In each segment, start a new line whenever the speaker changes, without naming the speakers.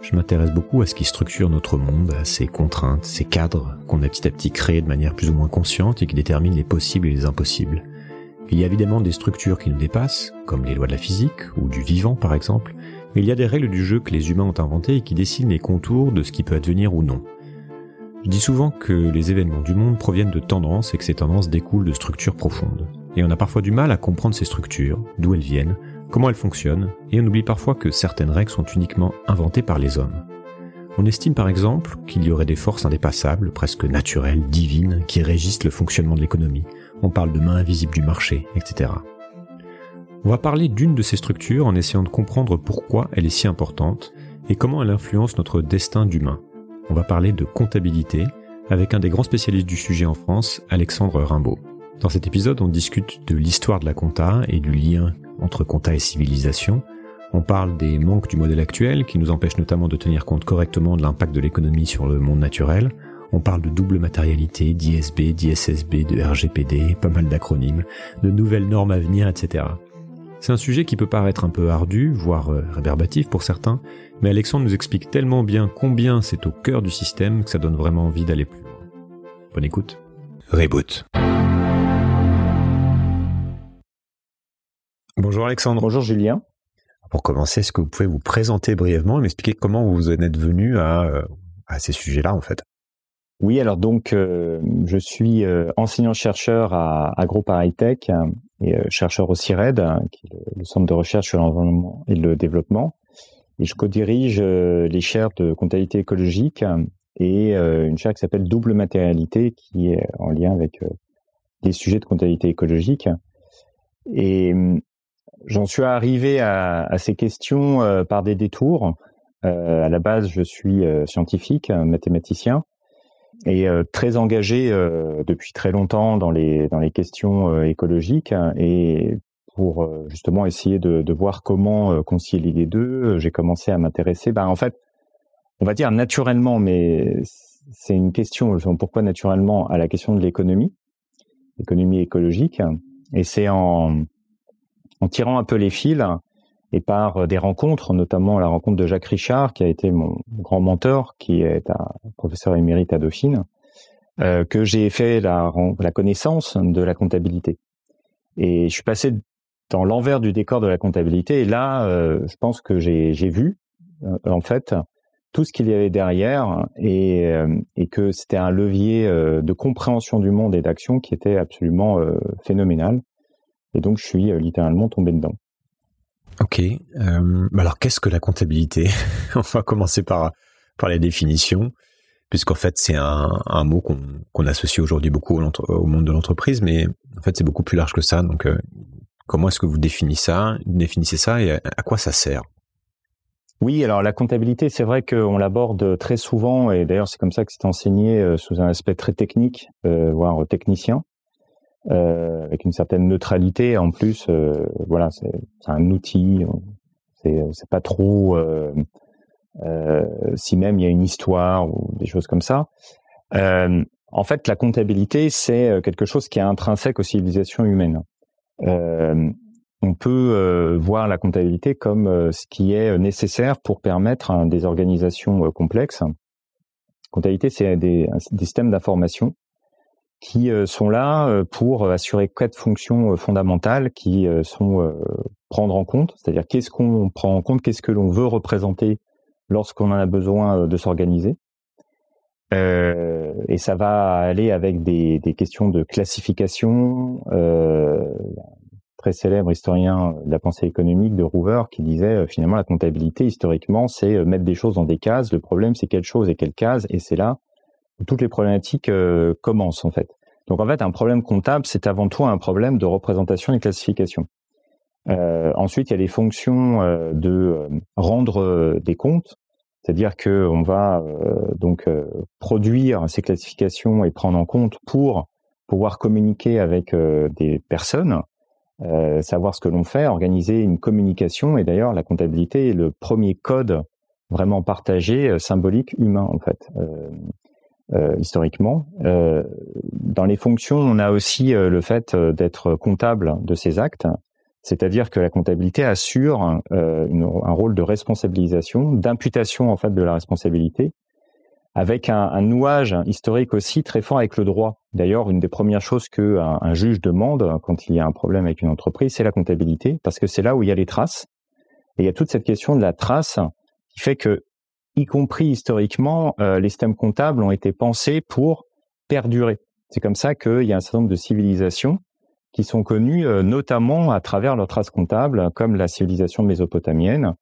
Je m'intéresse beaucoup à ce qui structure notre monde, à ces contraintes, ces cadres qu'on a petit à petit créés de manière plus ou moins consciente et qui déterminent les possibles et les impossibles. Il y a évidemment des structures qui nous dépassent, comme les lois de la physique ou du vivant par exemple, mais il y a des règles du jeu que les humains ont inventées et qui dessinent les contours de ce qui peut advenir ou non. Je dis souvent que les événements du monde proviennent de tendances et que ces tendances découlent de structures profondes. Et on a parfois du mal à comprendre ces structures, d'où elles viennent, comment elles fonctionnent, et on oublie parfois que certaines règles sont uniquement inventées par les hommes. On estime par exemple qu'il y aurait des forces indépassables, presque naturelles, divines, qui régissent le fonctionnement de l'économie. On parle de mains invisibles du marché, etc. On va parler d'une de ces structures en essayant de comprendre pourquoi elle est si importante et comment elle influence notre destin d'humain. On va parler de comptabilité avec un des grands spécialistes du sujet en France, Alexandre Rimbaud. Dans cet épisode, on discute de l'histoire de la compta et du lien entre compta et civilisation. On parle des manques du modèle actuel qui nous empêchent notamment de tenir compte correctement de l'impact de l'économie sur le monde naturel. On parle de double matérialité, d'ISB, d'ISSB, de RGPD, pas mal d'acronymes, de nouvelles normes à venir, etc. C'est un sujet qui peut paraître un peu ardu, voire euh, réverbatif pour certains, mais Alexandre nous explique tellement bien combien c'est au cœur du système que ça donne vraiment envie d'aller plus loin. Bonne écoute. Reboot. Bonjour Alexandre.
Bonjour Julien.
Pour commencer, est-ce que vous pouvez vous présenter brièvement et m'expliquer comment vous en êtes venu à, euh, à ces sujets-là en fait?
Oui, alors donc euh, je suis enseignant-chercheur à AgroParisTech et euh, chercheur au CIRED, hein, qui est le, Centre de recherche sur l'environnement et le développement. Et je co-dirige euh, les chaires de comptabilité écologique et euh, une chaire qui s'appelle Double Matérialité, qui est en lien avec des sujets de comptabilité écologique. Et hum, j'en suis arrivé à, ces questions par des détours. à la base, je suis scientifique, mathématicien, et euh, très engagé euh, depuis très longtemps dans les dans les questions euh, écologiques et pour justement essayer de, de voir comment concilier les deux, j'ai commencé à m'intéresser. Ben en fait, on va dire naturellement, mais c'est une question. Pourquoi naturellement à la question de l'économie, l'économie écologique, et c'est en en tirant un peu les fils et par euh, des rencontres, notamment la rencontre de Jacques Richard, qui a été mon grand mentor, qui est un professeur émérite à Dauphine, euh, que j'ai fait la, connaissance de la comptabilité. Et je suis passé dans l'envers du décor de la comptabilité, et là, euh, je pense que j'ai vu, en fait, tout ce qu'il y avait derrière, et que c'était un levier de compréhension du monde et d'action qui était absolument phénoménal. Et donc, je suis littéralement tombé dedans.
Ok. Euh, alors, qu'est-ce que la comptabilité? On va commencer par par les définitions, puisqu'en fait, c'est un, un mot qu'on associe aujourd'hui beaucoup au, au, monde de l'entreprise, mais en fait, c'est beaucoup plus large que ça. Donc, euh, comment est-ce que vous définissez ça, définissez ça et à, quoi ça sert?
Oui, alors la comptabilité, c'est vrai qu'on l'aborde très souvent, et d'ailleurs c'est comme ça que c'est enseigné euh, sous un aspect très technique, euh, voire technicien. Euh, avec une certaine neutralité. En plus, euh, voilà, c'est un outil. C'est c'est pas trop. Euh, si même il y a une histoire ou des choses comme ça. en fait, la comptabilité, c'est quelque chose qui est intrinsèque aux civilisations humaines. on peut voir la comptabilité comme ce qui est nécessaire pour permettre des organisations complexes. Comptabilité, c'est des, systèmes d'information qui euh, sont là euh, pour assurer quatre fonctions euh, fondamentales qui sont prendre en compte, c'est-à-dire qu'est-ce qu'on prend en compte, qu'est-ce que l'on veut représenter lorsqu'on en a besoin de s'organiser. Euh, et ça va aller avec des, des questions de classification. Euh, très célèbre historien de la pensée économique de Hoover qui disait finalement la comptabilité historiquement c'est mettre des choses dans des cases. Le problème c'est quelle chose et quelle case et c'est là toutes les problématiques euh, commencent en fait. Donc en fait, un problème comptable, c'est avant tout un problème de représentation et classification. Euh, ensuite, il y a les fonctions euh, de rendre des comptes, c'est-à-dire que on va donc produire ces classifications et prendre en compte pour pouvoir communiquer avec des personnes, savoir ce que l'on fait, organiser une communication. Et d'ailleurs, la comptabilité est le premier code vraiment partagé, symbolique, humain en fait. Euh, historiquement. Euh, dans les fonctions, on a aussi euh, le fait d'être comptable de ces actes. C'est-à-dire que la comptabilité assure un rôle de responsabilisation, d'imputation en fait de la responsabilité, avec un, nouage historique aussi très fort avec le droit. D'ailleurs, une des premières choses que un, juge demande quand il y a un problème avec une entreprise, c'est la comptabilité, parce que c'est là où il y a les traces. Et il y a toute cette question de la trace qui fait que, y compris historiquement, euh, les systèmes comptables ont été pensés pour perdurer. C'est comme ça qu'il y a un certain nombre de civilisations qui sont connues euh, notamment à travers leurs traces comptables, comme la civilisation mésopotamienne,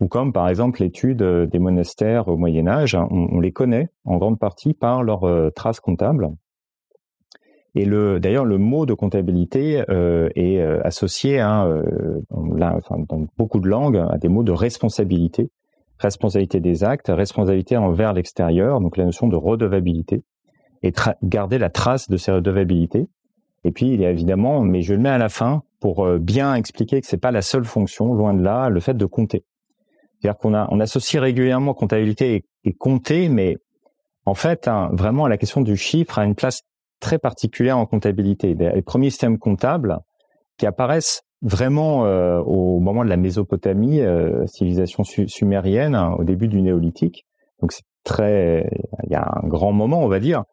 ou comme par exemple l'étude euh, des monastères au Moyen Âge, hein, on, les connaît en grande partie par leurs traces comptables. Et le, d'ailleurs, le mot de comptabilité est associé, dans beaucoup de langues, à des mots de responsabilité, responsabilité des actes, responsabilité envers l'extérieur, donc la notion de redevabilité, et garder la trace de ces redevabilités. Et puis, il y a évidemment, mais je le mets à la fin pour bien expliquer que c'est pas la seule fonction, loin de là, le fait de compter. C'est-à-dire qu'on a, on associe régulièrement comptabilité et, compter, mais en fait, hein, vraiment, la question du chiffre a une place très particulière en comptabilité. Les premiers systèmes comptables qui apparaissent vraiment euh, au moment de la Mésopotamie, euh, civilisation sumérienne, hein, au début du néolithique. Donc c'est très, il y a un grand moment, on va dire,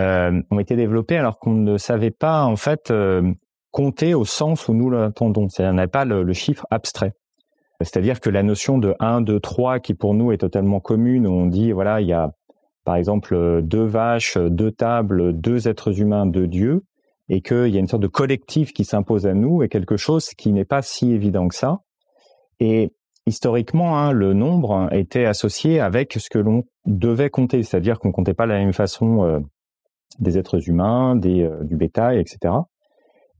euh, ont été développés alors qu'on ne savait pas en fait compter au sens où nous l'entendons. C'est-à-dire, n'avait pas le, chiffre abstrait. C'est-à-dire que la notion de 1, 2, 3, qui pour nous est totalement commune, on dit, voilà, il y a par exemple deux vaches, deux tables, deux êtres humains, deux dieux, et qu'il y a une sorte de collectif qui s'impose à nous, et quelque chose qui n'est pas si évident que ça. Et historiquement, hein, le nombre était associé avec ce que l'on devait compter, c'est-à-dire qu'on comptait pas de la même façon euh, des êtres humains, euh, du bétail, etc.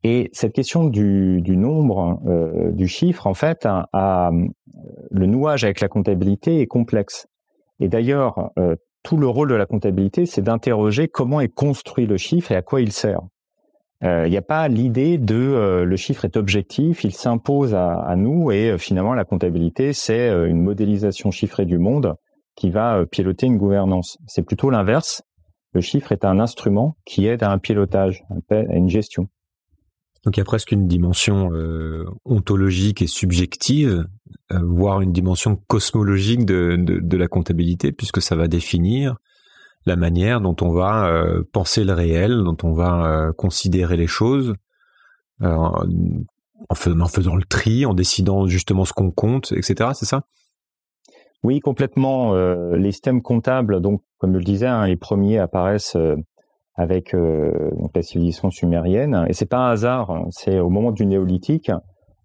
Et cette question du, nombre, euh, du chiffre, en fait, le nouage avec la comptabilité est complexe. Et d'ailleurs, tout le rôle de la comptabilité, c'est d'interroger comment est construit le chiffre et à quoi il sert. Euh, il n'y a pas l'idée de le chiffre est objectif, il s'impose à, nous et finalement la comptabilité, c'est une modélisation chiffrée du monde qui va piloter une gouvernance. C'est plutôt l'inverse. Le chiffre est un instrument qui aide à un pilotage, à une gestion.
Donc il y a presque une dimension euh, ontologique et subjective, euh, voire une dimension cosmologique de, de, la comptabilité, puisque ça va définir la manière dont on va euh, penser le réel, dont on va considérer les choses, en, faisant, en faisant le tri, en décidant justement ce qu'on compte, etc. C'est ça?
Oui, complètement. les systèmes comptables, donc comme je le disais, hein, les premiers apparaissent avec euh, la civilisation sumérienne. Et c'est pas un hasard, hein. c'est au moment du néolithique,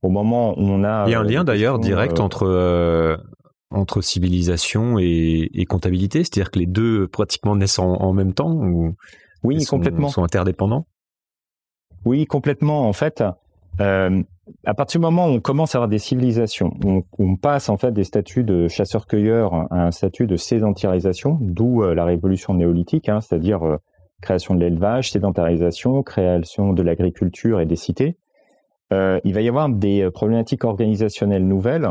au moment où on a.
Il y a un lien d'ailleurs direct euh, entre euh, entre civilisation et, et comptabilité, c'est-à-dire que les deux pratiquement naissent en, même temps ou
oui
sont,
complètement
sont interdépendants?
Oui, complètement. En fait, euh, à partir du moment où on commence à avoir des civilisations, on, on passe en fait des statuts de chasseurs-cueilleurs à un statut de sédentarisation, d'où la révolution néolithique, hein, c'est-à-dire création de l'élevage, sédentarisation, création de l'agriculture et des cités, euh, il va y avoir des euh, problématiques organisationnelles nouvelles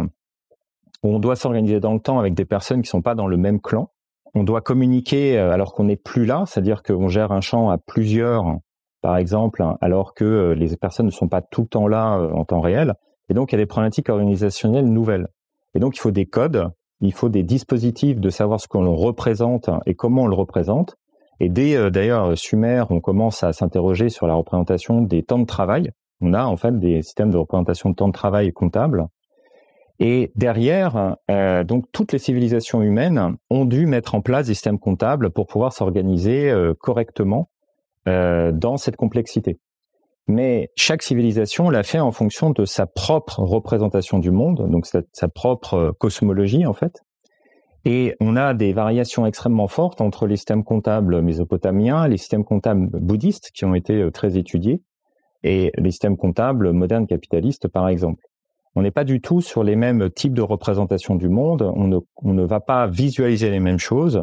on doit s'organiser dans le temps avec des personnes qui sont pas dans le même clan. On doit communiquer euh, alors qu'on n'est plus là, c'est-à-dire qu'on gère un champ à plusieurs, par exemple, alors que les personnes ne sont pas tout le temps là en temps réel. Et donc, il y a des problématiques organisationnelles nouvelles. Et donc, il faut des codes, il faut des dispositifs de savoir ce qu'on représente et comment on le représente. Et dès euh, d'ailleurs Sumer, on commence à s'interroger sur la représentation des temps de travail. On a en fait des systèmes de représentation de temps de travail comptable. Et derrière, euh, donc toutes les civilisations humaines ont dû mettre en place des systèmes comptables pour pouvoir s'organiser euh, correctement dans cette complexité. Mais chaque civilisation l'a fait en fonction de sa propre représentation du monde, donc sa propre cosmologie en fait. Et on a des variations extrêmement fortes entre les systèmes comptables mésopotamiens, les systèmes comptables bouddhistes qui ont été euh, très étudiés, et les systèmes comptables modernes capitalistes, par exemple. On n'est pas du tout sur les mêmes types de représentation du monde, on ne, va pas visualiser les mêmes choses.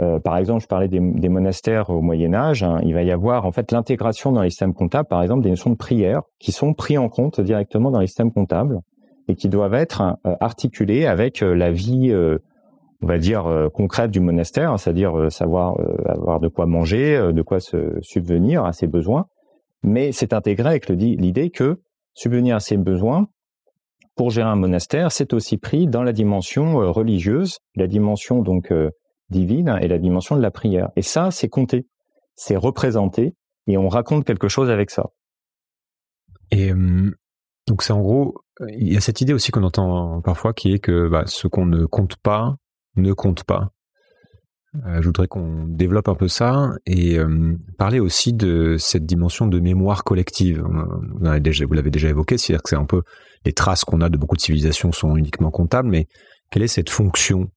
Euh, par exemple, je parlais des, monastères au Moyen Âge, hein, il va y avoir en fait l'intégration dans les systèmes comptables, par exemple, des notions de prière qui sont pris en compte directement dans les systèmes comptables et qui doivent être euh, articulées avec la vie on va dire euh, concrète du monastère, hein, c'est-à-dire euh, savoir euh, avoir de quoi manger, de quoi se subvenir à ses besoins, mais c'est intégré avec l'idée que subvenir à ses besoins pour gérer un monastère, c'est aussi pris dans la dimension euh, religieuse, la dimension donc euh, divine et la dimension de la prière. Et ça, c'est compté, c'est représenté, et on raconte quelque chose avec ça.
Et donc c'est en gros, il y a cette idée aussi qu'on entend parfois qui est que bah, ce qu'on ne compte pas ne compte pas. Euh, je voudrais qu'on développe un peu ça et euh, parler aussi de cette dimension de mémoire collective. Vous l'avez déjà évoqué, c'est-à-dire que c'est un peu les traces qu'on a de beaucoup de civilisations sont uniquement comptables, mais quelle est cette fonction,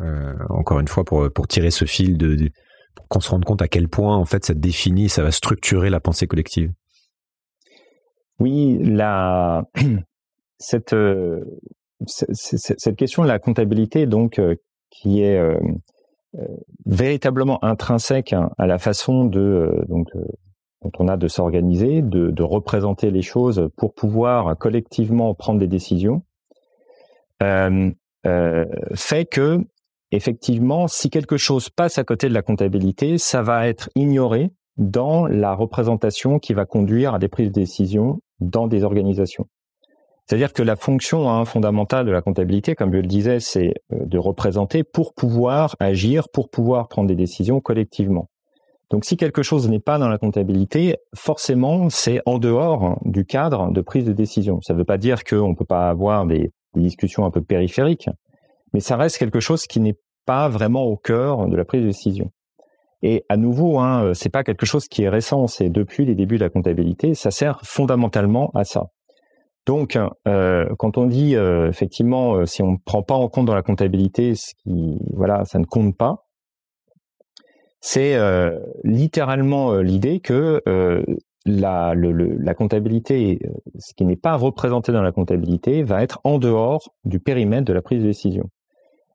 euh, encore une fois, pour, pour tirer ce fil de, pour qu'on se rende compte à quel point en fait ça définit, ça va structurer la pensée collective?
Oui, la cette cette question de la comptabilité donc qui est euh, véritablement intrinsèque à la façon de euh, donc euh, dont on a de s'organiser, de, représenter les choses pour pouvoir collectivement prendre des décisions, euh, euh, fait que effectivement, si quelque chose passe à côté de la comptabilité, ça va être ignoré dans la représentation qui va conduire à des prises de décision dans des organisations. C'est-à-dire que la fonction hein, fondamentale de la comptabilité, comme je le disais, c'est euh, de représenter pour pouvoir agir, pour pouvoir prendre des décisions collectivement. Donc si quelque chose n'est pas dans la comptabilité, forcément, c'est en dehors du cadre de prise de décision. Ça ne veut pas dire qu'on ne peut pas avoir des, discussions un peu périphériques, mais ça reste quelque chose qui n'est pas vraiment au cœur de la prise de décision. Et à nouveau, hein, c'est pas quelque chose qui est récent, c'est depuis les débuts de la comptabilité, ça sert fondamentalement à ça. Donc, euh, quand on dit euh, effectivement, euh, si on ne prend pas en compte dans la comptabilité, voilà, ça ne compte pas, c'est littéralement l'idée que la, la comptabilité, ce qui n'est pas représenté dans la comptabilité, va être en dehors du périmètre de la prise de décision.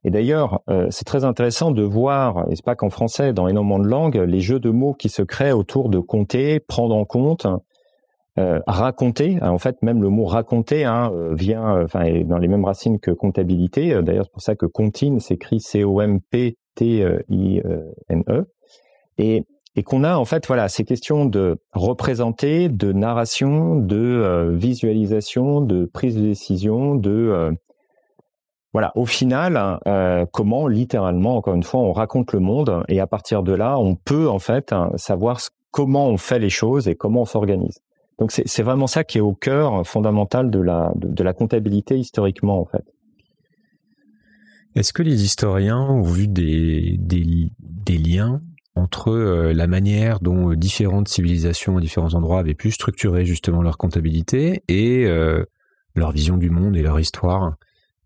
Et d'ailleurs, c'est très intéressant de voir, et c'est pas qu'en français, dans énormément de langues, les jeux de mots qui se créent autour de compter, prendre en compte, euh, raconter. En fait, même le mot raconter hein, euh, vient, euh, est dans les mêmes racines que comptabilité. D'ailleurs, c'est pour ça que contine s'écrit C-O-M-P-T-I-N-E. Et, qu'on a en fait, voilà, ces questions de représenter, de narration, de visualisation, de prise de décision, de voilà, au final, comment littéralement, encore une fois, on raconte le monde et à partir de là, on peut en fait hein, savoir comment on fait les choses et comment on s'organise. Donc c'est vraiment ça qui est au cœur fondamental de la, de, la comptabilité historiquement en fait.
Est-ce que les historiens ont vu des, des, liens entre euh, la manière dont euh, différentes civilisations à différents endroits avaient pu structurer justement leur comptabilité et euh, leur vision du monde et leur histoire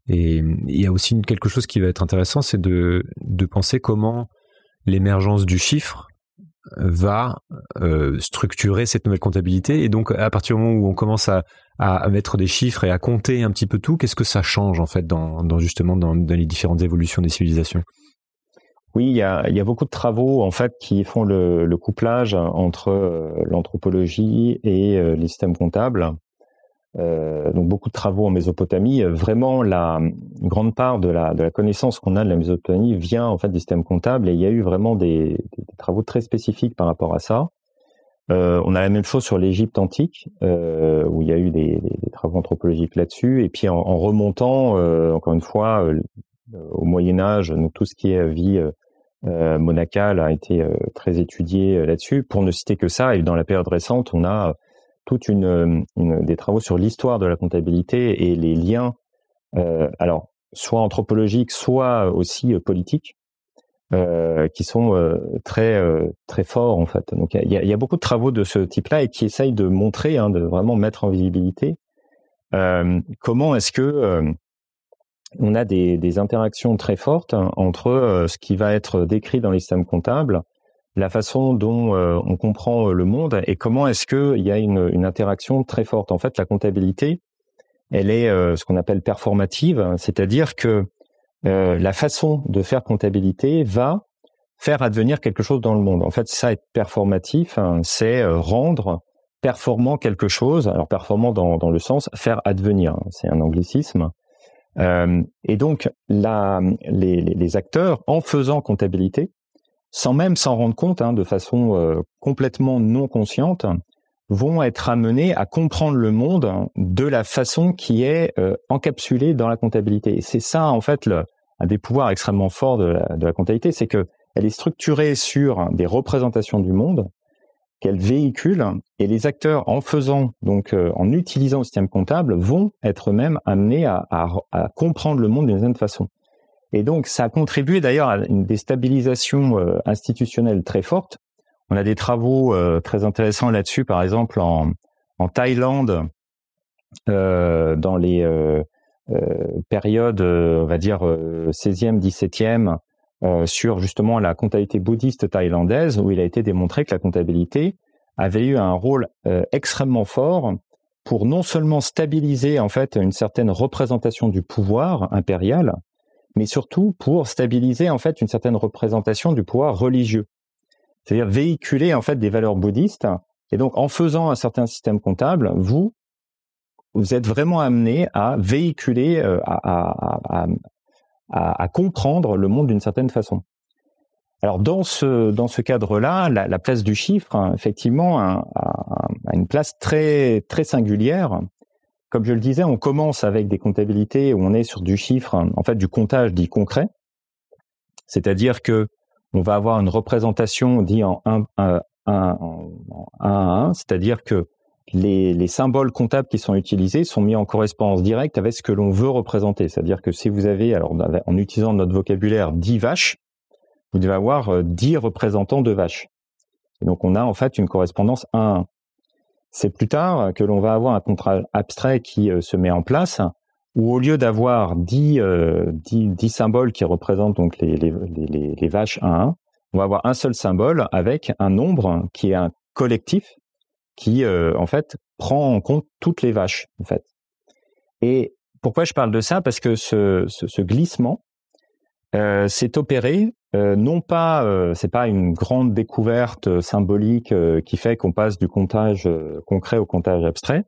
Et il y a aussi quelque chose qui va être intéressant, c'est de, penser comment l'émergence du chiffre va structurer cette nouvelle comptabilité. Et donc, à partir du moment où on commence à, mettre des chiffres et à compter un petit peu tout, qu'est-ce que ça change en fait dans, justement dans, les différentes évolutions des civilisations?
Oui, il y a, beaucoup de travaux en fait qui font le, couplage entre euh, l'anthropologie et euh, les systèmes comptables. Euh, donc beaucoup de travaux en Mésopotamie. Vraiment, la grande part de la, connaissance qu'on a de la Mésopotamie vient en fait des systèmes comptables et il y a eu vraiment des, travaux très spécifiques par rapport à ça. On a la même chose sur l'Égypte antique, où il y a eu des, travaux anthropologiques là-dessus. Et puis en, remontant, encore une fois, au Moyen Âge, tout ce qui est vie monacale a été très étudié là-dessus. Pour ne citer que ça, et dans la période récente, on a toute une, des travaux sur l'histoire de la comptabilité et les liens, euh, alors soit anthropologiques, soit aussi euh, politiques, euh, qui sont euh, très euh, très forts en fait. Donc il y a, y a, beaucoup de travaux de ce type-là et qui essayent de montrer, hein, de vraiment mettre en visibilité comment est-ce que on a des, des, interactions très fortes entre ce qui va être décrit dans les systèmes comptables la façon dont euh, on comprend euh, le monde et comment est-ce qu'il y a une, interaction très forte. En fait, la comptabilité, elle est euh, ce qu'on appelle performative, c'est-à-dire que la façon de faire comptabilité va faire advenir quelque chose dans le monde. En fait, ça être performatif, hein, c'est rendre performant quelque chose. Alors performant dans, dans le sens faire advenir, hein, c'est un anglicisme. Euh, et donc, la, les, acteurs, en faisant comptabilité, sans même s'en rendre compte, hein, de façon euh, complètement non consciente, vont être amenés à comprendre le monde de la façon qui est euh, encapsulée dans la comptabilité. C'est ça, en fait, un des pouvoirs extrêmement forts de la, de la comptabilité, c'est que elle est structurée sur des représentations du monde qu'elle véhicule, et les acteurs, en faisant, donc euh, en utilisant le système comptable, vont être eux-mêmes amenés à, comprendre le monde d'une certaine façon. Et donc, ça a contribué d'ailleurs à une déstabilisation euh, institutionnelle très forte, on a des travaux euh, très intéressants là-dessus, par exemple en, en Thaïlande, dans les périodes, on va dire 16e, 17e, sur justement la comptabilité bouddhiste thaïlandaise, où il a été démontré que la comptabilité avait eu un rôle extrêmement fort pour non seulement stabiliser en fait une certaine représentation du pouvoir impérial, mais surtout pour stabiliser en fait une certaine représentation du pouvoir religieux c'est-à-dire véhiculer en fait des valeurs bouddhistes. Et donc, en faisant un certain système comptable, vous vous êtes vraiment amené à véhiculer, euh, à, à, comprendre le monde d'une certaine façon. Alors dans ce dans ce cadre-là, la, la, place du chiffre, hein, effectivement, a, une place très très singulière. Comme je le disais, on commence avec des comptabilités où on est sur du chiffre, en fait du comptage dit concret, c'est-à-dire que on va avoir une représentation dit en 1 à 1, c'est-à-dire que les, les, symboles comptables qui sont utilisés sont mis en correspondance directe avec ce que l'on veut représenter. C'est-à-dire que si vous avez, en utilisant notre vocabulaire, 10 vaches, vous devez avoir 10 euh, représentants de vaches. Donc on a en fait une correspondance 1 à 1. C'est plus tard que l'on va avoir un contrat abstrait qui euh, se met en place où au lieu d'avoir 10, euh, symboles qui représentent donc les, les, vaches 1 à 1, on va avoir un seul symbole avec un nombre qui est un collectif qui euh, en fait prend en compte toutes les vaches en fait. Et pourquoi je parle de ça? Parce que ce, ce, glissement euh, s'est opéré euh, non pas c'est pas une grande découverte symbolique qui fait qu'on passe du comptage concret au comptage abstrait,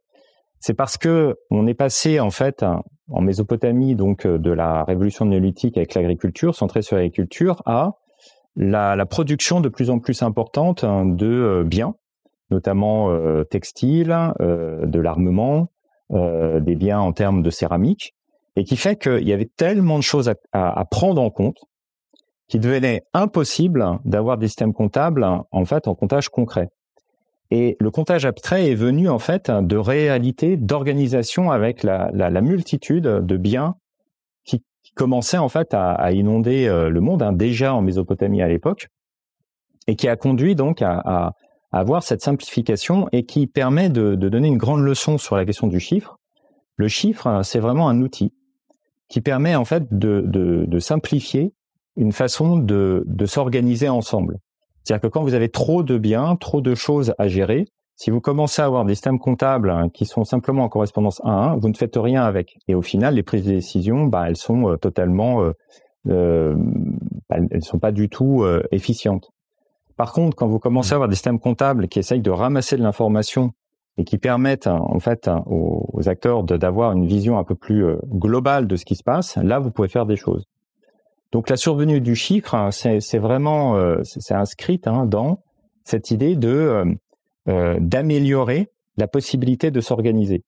c'est parce que on est passé en fait en Mésopotamie donc de la révolution néolithique avec l'agriculture centrée sur l'agriculture à la, production de plus en plus importante hein, de biens, notamment euh, textiles, euh, de l'armement, euh, des biens en termes de céramique, et qui fait qu'il y avait tellement de choses à, prendre en compte qu'il devenait impossible d'avoir des systèmes comptables en fait en comptage concret. Et le comptage abstrait est venu en fait de réalité, d'organisation avec la, multitude de biens qui, commençaient en fait à, inonder le monde, hein, déjà en Mésopotamie à l'époque, et qui a conduit donc à, avoir cette simplification et qui permet de, donner une grande leçon sur la question du chiffre. Le chiffre, c'est vraiment un outil qui permet en fait de, simplifier une façon de, s'organiser ensemble. C'est-à-dire que quand vous avez trop de biens, trop de choses à gérer, si vous commencez à avoir des systèmes comptables hein, qui sont simplement en correspondance 1 à 1, vous ne faites rien avec. Et au final, les prises de décision, bah, elles sont euh, totalement, euh, euh, bah, elles sont pas du tout euh, efficientes. Par contre, quand vous commencez à avoir des systèmes comptables qui essayent de ramasser de l'information et qui permettent hein, en fait hein, aux, acteurs d'avoir une vision un peu plus euh, globale de ce qui se passe, là, vous pouvez faire des choses. Donc la survenue du chiffre, hein, c'est vraiment, euh, c'est inscrit hein, dans cette idée euh, d'améliorer la possibilité de s'organiser.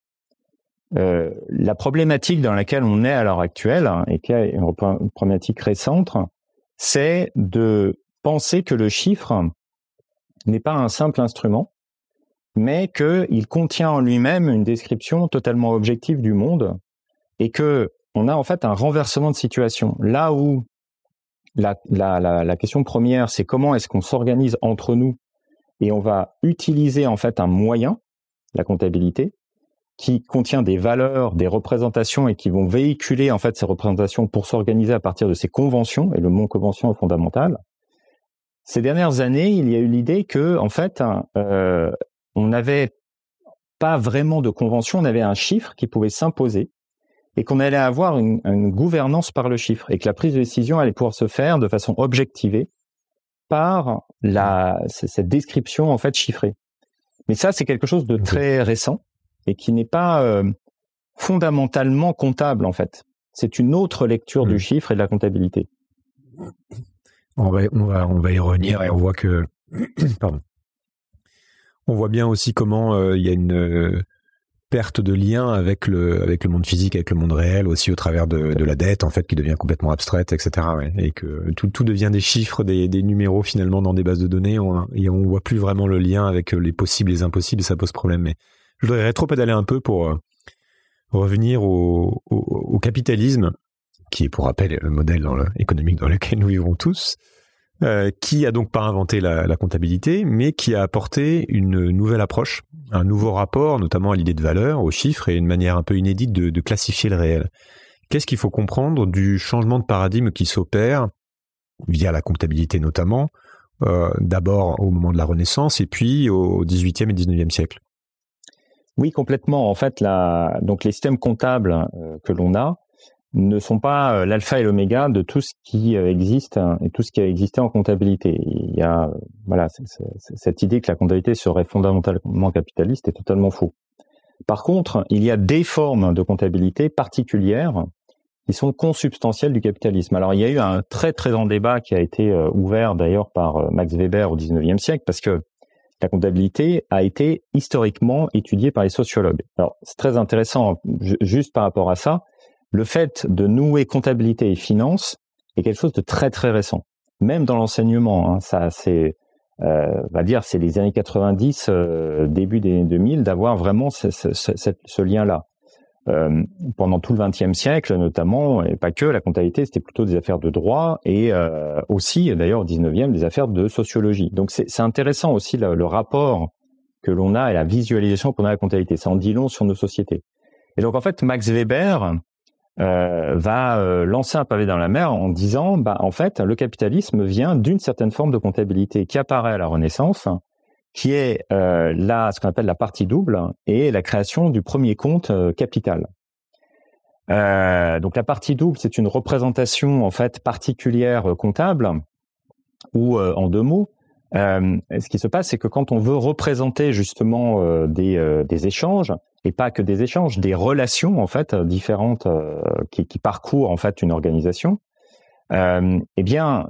La problématique dans laquelle on est à l'heure actuelle, et qui est une problématique récente, c'est de penser que le chiffre n'est pas un simple instrument, mais qu'il contient en lui-même une description totalement objective du monde, et que on a en fait un renversement de situation. Là où la, la, la, la question première, c'est comment est-ce qu'on s'organise entre nous et on va utiliser en fait un moyen, la comptabilité, qui contient des valeurs, des représentations et qui vont véhiculer en fait ces représentations pour s'organiser à partir de ces conventions et le mot convention est fondamental. Ces dernières années, il y a eu l'idée que en fait, euh, on n'avait pas vraiment de convention, on avait un chiffre qui pouvait s'imposer et qu'on allait avoir une, une, gouvernance par le chiffre et que la prise de décision allait pouvoir se faire de façon objectivée par la, cette description en fait chiffrée. Mais ça, c'est quelque chose de très récent et qui n'est pas euh, fondamentalement comptable en fait. C'est une autre lecture mmh. du chiffre et de la comptabilité.
On va, y revenir et on voit que, pardon, On voit bien aussi comment il y a une perte de lien avec le monde physique, avec le monde réel, aussi au travers de, la dette en fait qui devient complètement abstraite, etc. Et que tout, devient des chiffres, des, numéros finalement dans des bases de données, on, et on voit plus vraiment le lien avec les possibles, et les impossibles, et ça pose problème. Mais je voudrais rétro-pédaler un peu pour euh, revenir au, capitalisme, qui est pour rappel le modèle économique dans lequel nous vivons tous. Euh, qui a donc pas inventé la, comptabilité, mais qui a apporté une nouvelle approche, un nouveau rapport, notamment à l'idée de valeur, aux chiffres et une manière un peu inédite de, classifier le réel. Qu'est-ce qu'il faut comprendre du changement de paradigme qui s'opère via la comptabilité notamment, euh, d'abord au moment de la Renaissance et puis au XVIIIe et XIXe siècle
Oui, complètement. En fait, donc les systèmes comptables euh, que l'on a, ne sont pas euh, l'alpha et l'oméga de tout ce qui euh, existe hein, et tout ce qui a existé en comptabilité. Il y a voilà cette idée que la comptabilité serait fondamentalement capitaliste est totalement faux. Par contre, il y a des formes de comptabilité particulières qui sont consubstantielles du capitalisme. Alors il y a eu un très très grand débat qui a été euh, ouvert d'ailleurs par Max Weber au XIXe siècle parce que la comptabilité a été historiquement étudiée par les sociologues. Alors c'est très intéressant juste par rapport à ça le fait de nouer comptabilité et finance est quelque chose de très très récent. Même dans l'enseignement, hein, ça c'est, euh, va dire, c'est les années 90, euh, début des 2000, d'avoir vraiment ce, ce, ce, ce lien-là. Euh, pendant tout le XXe siècle, notamment, et pas que, la comptabilité, c'était plutôt des affaires de droit et euh, aussi, d'ailleurs, au XIXe, des affaires de sociologie. Donc c'est intéressant aussi le, le rapport que l'on a et la visualisation qu'on a à la comptabilité. Ça en dit long sur nos sociétés. Et donc en fait, Max Weber, euh, va euh, lancer un pavé dans la mer en disant, bah, en fait, le capitalisme vient d'une certaine forme de comptabilité qui apparaît à la Renaissance, qui est euh, là ce qu'on appelle la partie double et la création du premier compte capital. donc la partie double, c'est une représentation en fait particulière comptable, ou en deux mots, euh, ce qui se passe, c'est que quand on veut représenter justement euh, des, euh, des, échanges, et pas que des échanges, des relations en fait différentes qui, qui, parcourent en fait une organisation, eh bien,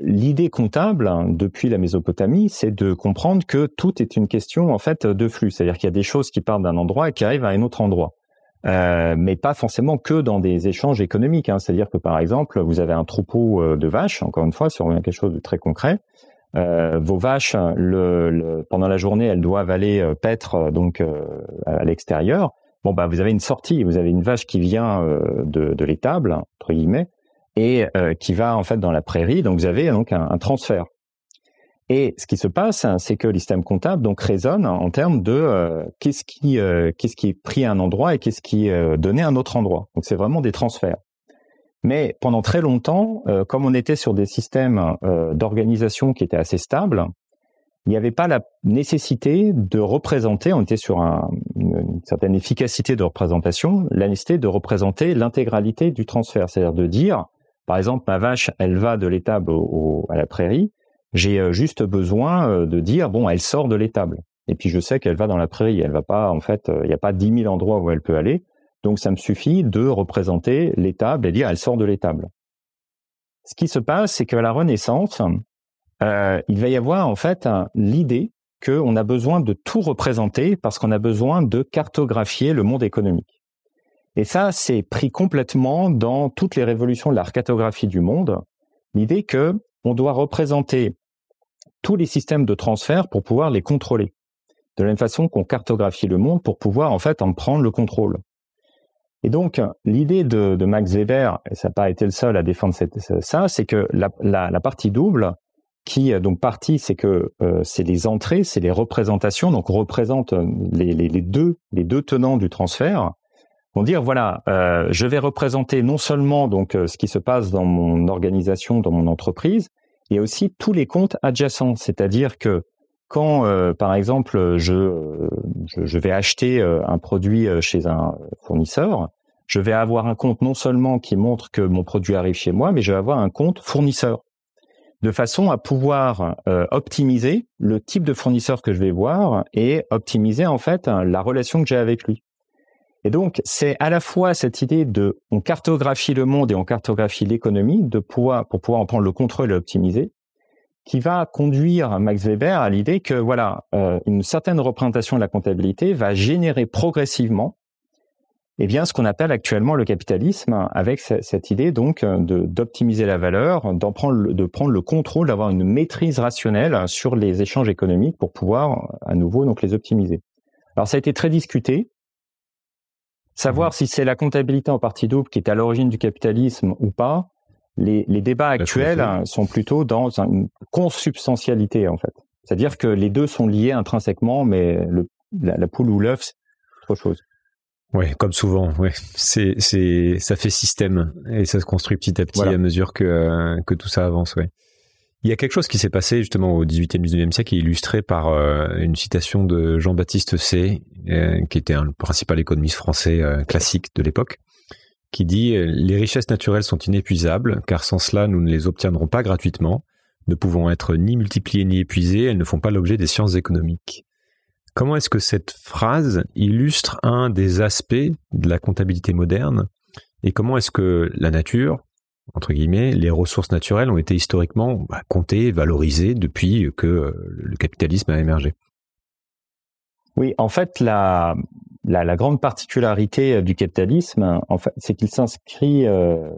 l'idée comptable hein, depuis la Mésopotamie, c'est de comprendre que tout est une question en fait de flux, c'est-à-dire qu'il y a des choses qui partent d'un endroit et qui arrivent à un autre endroit. mais pas forcément que dans des échanges économiques. Hein. C'est-à-dire que par exemple, vous avez un troupeau de vaches, encore une fois, si on revient à quelque chose de très concret, euh, vos vaches, le, le, pendant la journée, elles doivent aller euh, paître euh, donc à l'extérieur. Bon, bah, vous avez une sortie, vous avez une vache qui vient de, de l'étable entre guillemets et qui va en fait dans la prairie. Donc vous avez donc un, un transfert. Et ce qui se passe, hein, c'est que système comptable donc résonne en termes de qu'est-ce qui qu'est-ce qui est pris à un endroit et qu'est-ce qui est donné à un autre endroit. Donc c'est vraiment des transferts. Mais pendant très longtemps, euh, comme on était sur des systèmes euh, d'organisation qui étaient assez stables, il n'y avait pas la nécessité de représenter, on était sur un, une, certaine efficacité de représentation, la nécessité de représenter l'intégralité du transfert, c'est-à-dire de dire, par exemple, ma vache, elle va de l'étable à la prairie, j'ai euh, juste besoin de dire, bon, elle sort de l'étable. Et puis je sais qu'elle va dans la prairie, elle va pas, en fait, il n'y a pas dix mille endroits où elle peut aller. Donc ça me suffit de représenter l'étable et dire elle sort de l'étable. Ce qui se passe, c'est qu'à la Renaissance, euh, il va y avoir en fait l'idée qu'on a besoin de tout représenter parce qu'on a besoin de cartographier le monde économique. Et ça, c'est pris complètement dans toutes les révolutions de la cartographie du monde, l'idée que on doit représenter tous les systèmes de transfert pour pouvoir les contrôler. De la même façon qu'on cartographie le monde pour pouvoir en fait en prendre le contrôle. Et donc, l'idée de, Max Weber, et ça n'a pas été le seul à défendre ça, c'est que la, partie double, qui donc partie, c'est que euh, c'est les entrées, c'est les représentations, donc on représente les, deux les deux tenants du transfert, vont dire voilà, euh, je vais représenter non seulement donc euh, ce qui se passe dans mon organisation, dans mon entreprise, et aussi tous les comptes adjacents, c'est-à-dire que quand, par exemple, je, vais acheter un produit chez un fournisseur, je vais avoir un compte non seulement qui montre que mon produit arrive chez moi, mais je vais avoir un compte fournisseur, de façon à pouvoir euh, optimiser le type de fournisseur que je vais voir et optimiser en fait la relation que j'ai avec lui. Et donc, c'est à la fois cette idée de on cartographie le monde et on cartographie l'économie de pouvoir pour pouvoir en prendre le contrôle et l'optimiser, qui va conduire Max Weber à l'idée que voilà, euh, une certaine représentation de la comptabilité va générer progressivement eh bien, ce qu'on appelle actuellement le capitalisme, avec cette idée donc de d'optimiser la valeur, d'en prendre, de prendre le contrôle, d'avoir une maîtrise rationnelle sur les échanges économiques pour pouvoir à nouveau donc les optimiser. Alors, ça a été très discuté. Savoir mmh. si c'est la comptabilité en partie double qui est à l'origine du capitalisme ou pas, les, les débats actuels sont plutôt dans une consubstantialité en fait. C'est-à-dire que les deux sont liés intrinsèquement, mais le, la, la poule ou l'œuf, c'est autre chose.
Ouais, comme souvent, ouais. C'est, c'est, ça fait système et ça se construit petit à petit à mesure que, euh, que tout ça avance, ouais. Il y a quelque chose qui s'est passé justement au 18e, 19e siècle qui est illustré par euh, une citation de Jean-Baptiste C, euh, qui était un principal économiste français classique de l'époque, qui dit Les richesses naturelles sont inépuisables, car sans cela nous ne les obtiendrons pas gratuitement, ne pouvant être ni multipliées ni épuisées, elles ne font pas l'objet des sciences économiques. Comment est-ce que cette phrase illustre un des aspects de la comptabilité moderne? Et comment est-ce que la nature, entre guillemets, les ressources naturelles ont été historiquement bah, comptées, valorisées depuis que le capitalisme a émergé?
Oui, en fait, la, la, grande particularité du capitalisme, en fait, c'est qu'il s'inscrit euh,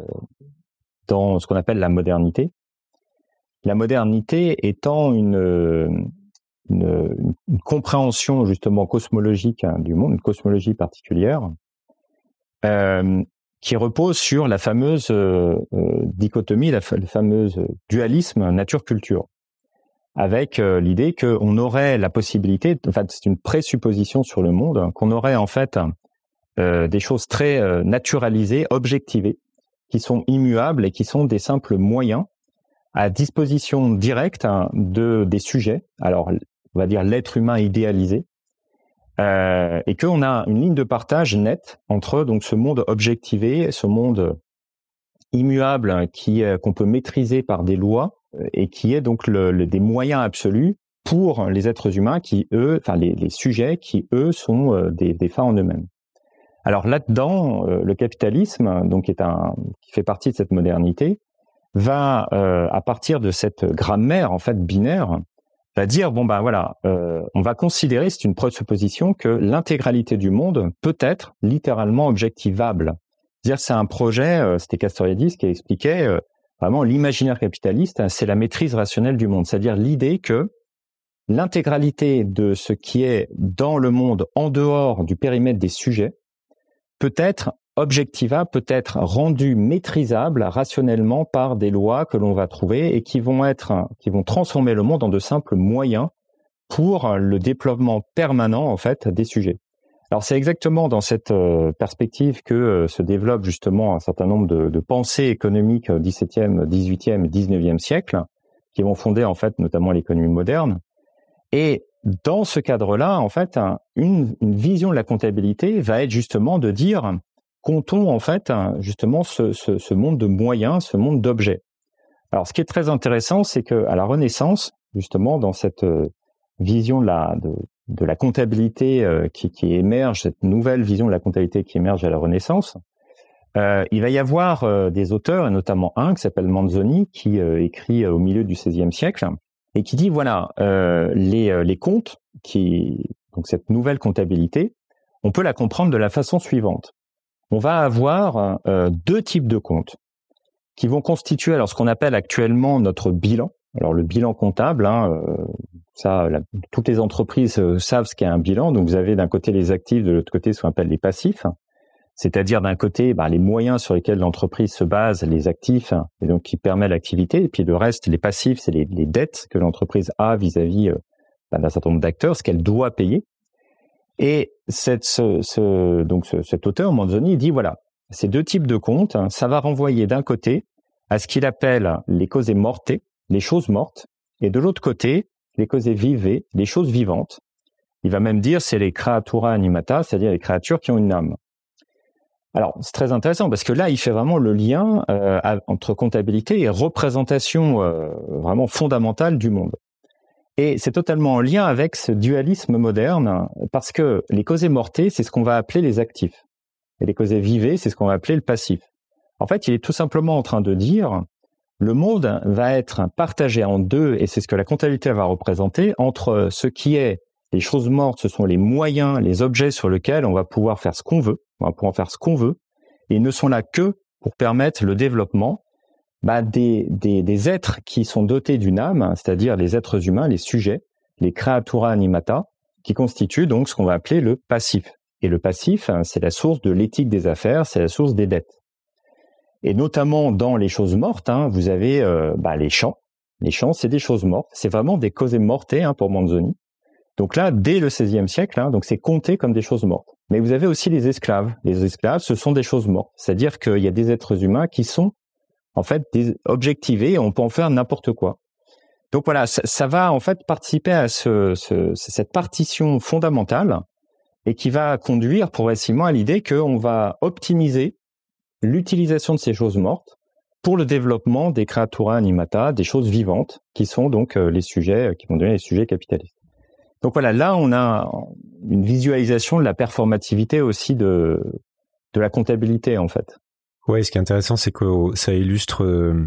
dans ce qu'on appelle la modernité. La modernité étant une, une, compréhension justement cosmologique hein, du monde, une cosmologie particulière, euh, qui repose sur la fameuse euh, euh dichotomie, le fameux dualisme nature-culture, avec euh, l'idée qu'on aurait la possibilité, en fait c'est une présupposition sur le monde, qu'on aurait en fait euh, des choses très naturalisées, objectivées, qui sont immuables et qui sont des simples moyens à disposition directe hein, de des sujets. Alors on va dire l'être humain idéalisé, euh, et qu'on a une ligne de partage nette entre donc ce monde objectivé, ce monde immuable qui euh, qu'on peut maîtriser par des lois et qui est donc le, des moyens absolus pour les êtres humains qui eux, enfin les, les sujets qui eux sont euh, des, des fins en eux-mêmes. Alors là-dedans, euh, le capitalisme, donc est un qui fait partie de cette modernité, va à partir de cette grammaire en fait binaire va dire bon ben voilà, euh, on va considérer, c'est une présupposition que l'intégralité du monde peut être littéralement objectivable. C'est-à-dire c'est un projet, euh, c'était Castoriadis qui expliquait euh, vraiment l'imaginaire capitaliste, c'est la maîtrise rationnelle du monde, c'est-à-dire l'idée que l'intégralité de ce qui est dans le monde en dehors du périmètre des sujets peut être objectiva peut être rendu maîtrisable rationnellement par des lois que l'on va trouver et qui vont être, qui vont transformer le monde en de simples moyens pour le déploiement permanent, en fait, des sujets. Alors c'est exactement dans cette euh, perspective que euh, se développe justement un certain nombre de, pensées économiques 17e, 18e et 19e siècle, qui vont fonder en fait notamment l'économie moderne. Et dans ce cadre-là, en fait, une, vision de la comptabilité va être justement de dire comptons en fait justement ce, monde de moyens, ce monde d'objets. Alors, ce qui est très intéressant, c'est que à la Renaissance, justement, dans cette euh, vision de la, de, la comptabilité euh, qui, émerge, cette nouvelle vision de la comptabilité qui émerge à la Renaissance, euh, il va y avoir des auteurs, et notamment un qui s'appelle Manzoni, qui écrit au milieu du XVIe siècle, et qui dit voilà les, les comptes, qui donc cette nouvelle comptabilité, on peut la comprendre de la façon suivante on va avoir euh, deux types de comptes qui vont constituer alors ce qu'on appelle actuellement notre bilan. Alors le bilan comptable, hein, euh, ça, toutes les entreprises euh, savent ce qu'est un bilan. Donc vous avez d'un côté les actifs, de l'autre côté ce qu'on appelle les passifs, c'est-à-dire d'un côté bah, les moyens sur lesquels l'entreprise se base, les actifs, et donc qui permet l'activité, et puis le reste, les passifs, c'est les, dettes que l'entreprise a vis-à-vis bah, d'un certain nombre d'acteurs, ce qu'elle doit payer. Et cette, ce, ce, donc cet auteur, Manzoni, dit voilà, ces deux types de comptes, hein, ça va renvoyer d'un côté à ce qu'il appelle les causes mortes, les choses mortes, et de l'autre côté, les causes vives, les choses vivantes. Il va même dire c'est les creatura animata, c'est-à-dire les créatures qui ont une âme. Alors c'est très intéressant parce que là il fait vraiment le lien euh, entre comptabilité et représentation euh, vraiment fondamentale du monde. Et c'est totalement en lien avec ce dualisme moderne, parce que les causés mortés, c'est ce qu'on va appeler les actifs. Et les causés vivés, c'est ce qu'on va appeler le passif. En fait, il est tout simplement en train de dire, le monde va être partagé en deux, et c'est ce que la comptabilité va représenter, entre ce qui est les choses mortes, ce sont les moyens, les objets sur lesquels on va pouvoir faire ce qu'on veut, on va pouvoir faire ce qu'on veut, et ne sont là que pour permettre le développement bah, des, des, des, êtres qui sont dotés d'une âme, c'est-à-dire les êtres humains, les sujets, les creatura animata, qui constituent donc ce qu'on va appeler le passif. Et le passif, hein, c'est la source de l'éthique des affaires, c'est la source des dettes. Et notamment dans les choses mortes, hein, vous avez euh, bah, les champs. Les champs, c'est des choses mortes. C'est vraiment des causes mortes hein, pour Manzoni. Donc là, dès le XVIe siècle, hein, donc c'est compté comme des choses mortes. Mais vous avez aussi les esclaves. Les esclaves, ce sont des choses mortes. C'est-à-dire qu'il y a des êtres humains qui sont en fait objectivés et on peut en faire n'importe quoi. Donc voilà, ça, va en fait participer à ce, cette partition fondamentale et qui va conduire progressivement à l'idée qu'on va optimiser l'utilisation de ces choses mortes pour le développement des creatura animata, des choses vivantes, qui sont donc euh, les sujets, euh, qui vont devenir les sujets capitalistes. Donc voilà, là on a une visualisation de la performativité aussi de, de la comptabilité en fait.
Ouais, ce qui est intéressant, c'est que ça illustre euh,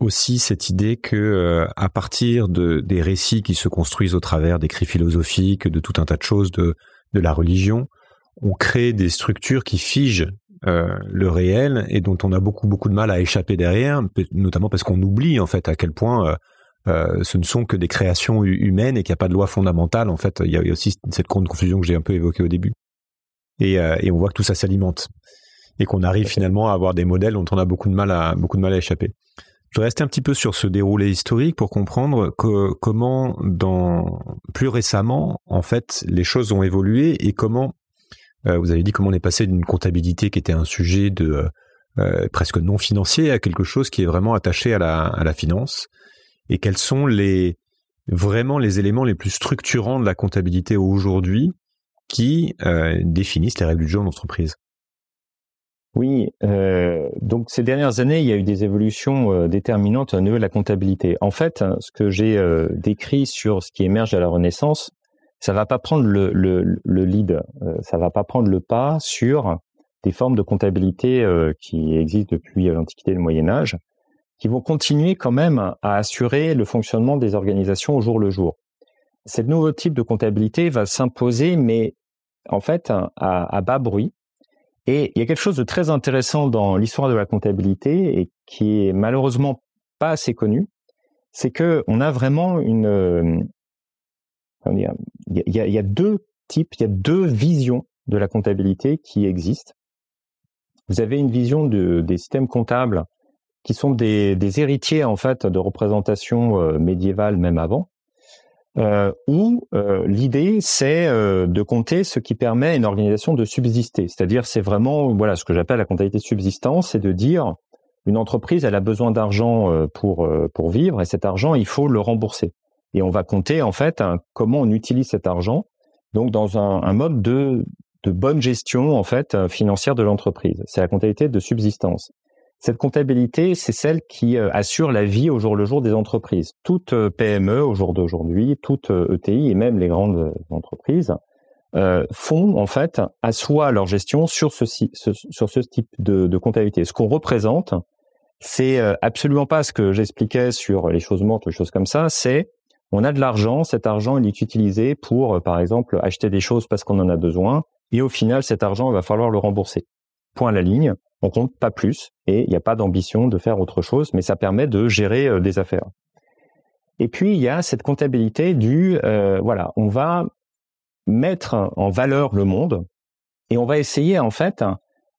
aussi cette idée que à partir de des récits qui se construisent au travers d'écrits philosophiques, de tout un tas de choses de de la religion, on crée des structures qui figent euh, le réel et dont on a beaucoup beaucoup de mal à échapper derrière, notamment parce qu'on oublie en fait à quel point euh, euh, ce ne sont que des créations humaines et qu'il n'y a pas de loi fondamentale. En fait, il y a aussi cette grande confusion que j'ai un peu évoquée au début. Et, et on voit que tout ça s'alimente et qu'on arrive finalement à avoir des modèles dont on a beaucoup de mal à beaucoup de mal à échapper. Je vais rester un petit peu sur ce déroulé historique pour comprendre que, comment, dans plus récemment, en fait, les choses ont évolué et comment euh, vous avez dit comment on est passé d'une comptabilité qui était un sujet de euh, presque non financier à quelque chose qui est vraiment attaché à la, à la finance. Et quels sont les vraiment les éléments les plus structurants de la comptabilité aujourd'hui qui euh, définissent les règles du jeu en entreprise?
Oui, euh, donc ces dernières années, il y a eu des évolutions euh, déterminantes au niveau de la comptabilité. En fait, ce que j'ai euh, décrit sur ce qui émerge à la Renaissance, ça va pas prendre le, le, le lead, euh, ça va pas prendre le pas sur des formes de comptabilité euh, qui existent depuis l'Antiquité et le Moyen Âge, qui vont continuer quand même à assurer le fonctionnement des organisations au jour le jour. Cette nouveau type de comptabilité va s'imposer, mais en fait à, à, bas bruit. Et il y a quelque chose de très intéressant dans l'histoire de la comptabilité et qui est malheureusement pas assez connu, c'est que on a vraiment une, il y, a, deux types, il y a deux visions de la comptabilité qui existent. Vous avez une vision de, des systèmes comptables qui sont des, héritiers en fait de représentations euh, médiévales même avant, euh, où euh, l'idée c'est de compter ce qui permet à une organisation de subsister. C'est-à-dire c'est vraiment voilà ce que j'appelle la comptabilité de subsistance, c'est de dire une entreprise elle a besoin d'argent pour pour vivre et cet argent il faut le rembourser et on va compter en fait comment on utilise cet argent, donc dans un, un mode de, de, bonne gestion en fait euh, financière de l'entreprise. C'est la comptabilité de subsistance. Cette comptabilité, c'est celle qui euh, assure la vie au jour le jour des entreprises. Toute euh, PME au jour d'aujourd'hui, toute ETI et même les grandes entreprises euh, font en fait assoient leur gestion sur ce, sur ce type de, de comptabilité. Ce qu'on représente, c'est absolument pas ce que j'expliquais sur les choses mortes les choses comme ça. C'est on a de l'argent, cet argent il est utilisé pour, euh, par exemple, acheter des choses parce qu'on en a besoin, et au final, cet argent, il va falloir le rembourser. Point à la ligne, on compte pas plus, et il n'y a pas d'ambition de faire autre chose, mais ça permet de gérer euh, des affaires. Et puis, il y a cette comptabilité du, euh, voilà, on va mettre en valeur le monde, et on va essayer, en fait,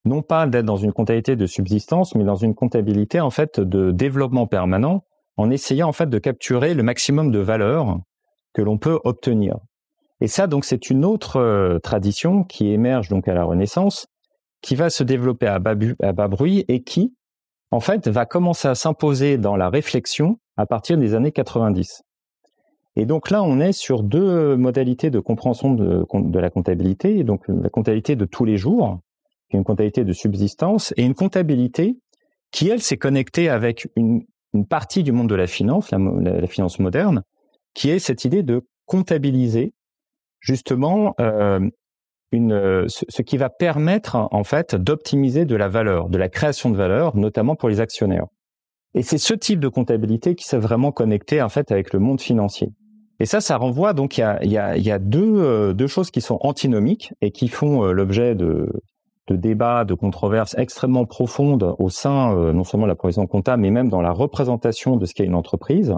non pas d'être dans une comptabilité de subsistance, mais dans une comptabilité, en fait, de développement permanent, en essayant en fait de capturer le maximum de valeur que l'on peut obtenir. Et ça, donc, c'est une autre euh, tradition qui émerge donc à la Renaissance, qui va se développer à bas, bruit et qui, en fait, va commencer à s'imposer dans la réflexion à partir des années 90. Et donc là, on est sur deux modalités de compréhension de, la comptabilité, donc la comptabilité de tous les jours, qui est une comptabilité de subsistance, et une comptabilité qui, elle, s'est connectée avec une une partie du monde de la finance, la, finance moderne, qui est cette idée de comptabiliser justement euh, une, ce, qui va permettre en fait d'optimiser de la valeur, de la création de valeur, notamment pour les actionnaires. Et c'est ce type de comptabilité qui s'est vraiment connecté en fait avec le monde financier. Et ça, ça renvoie donc il y a, euh, deux choses qui sont antinomiques et qui font euh, l'objet de, de débats, de controverses extrêmement profondes au sein euh, non seulement de la profession comptable, mais même dans la représentation de ce qu'est une entreprise,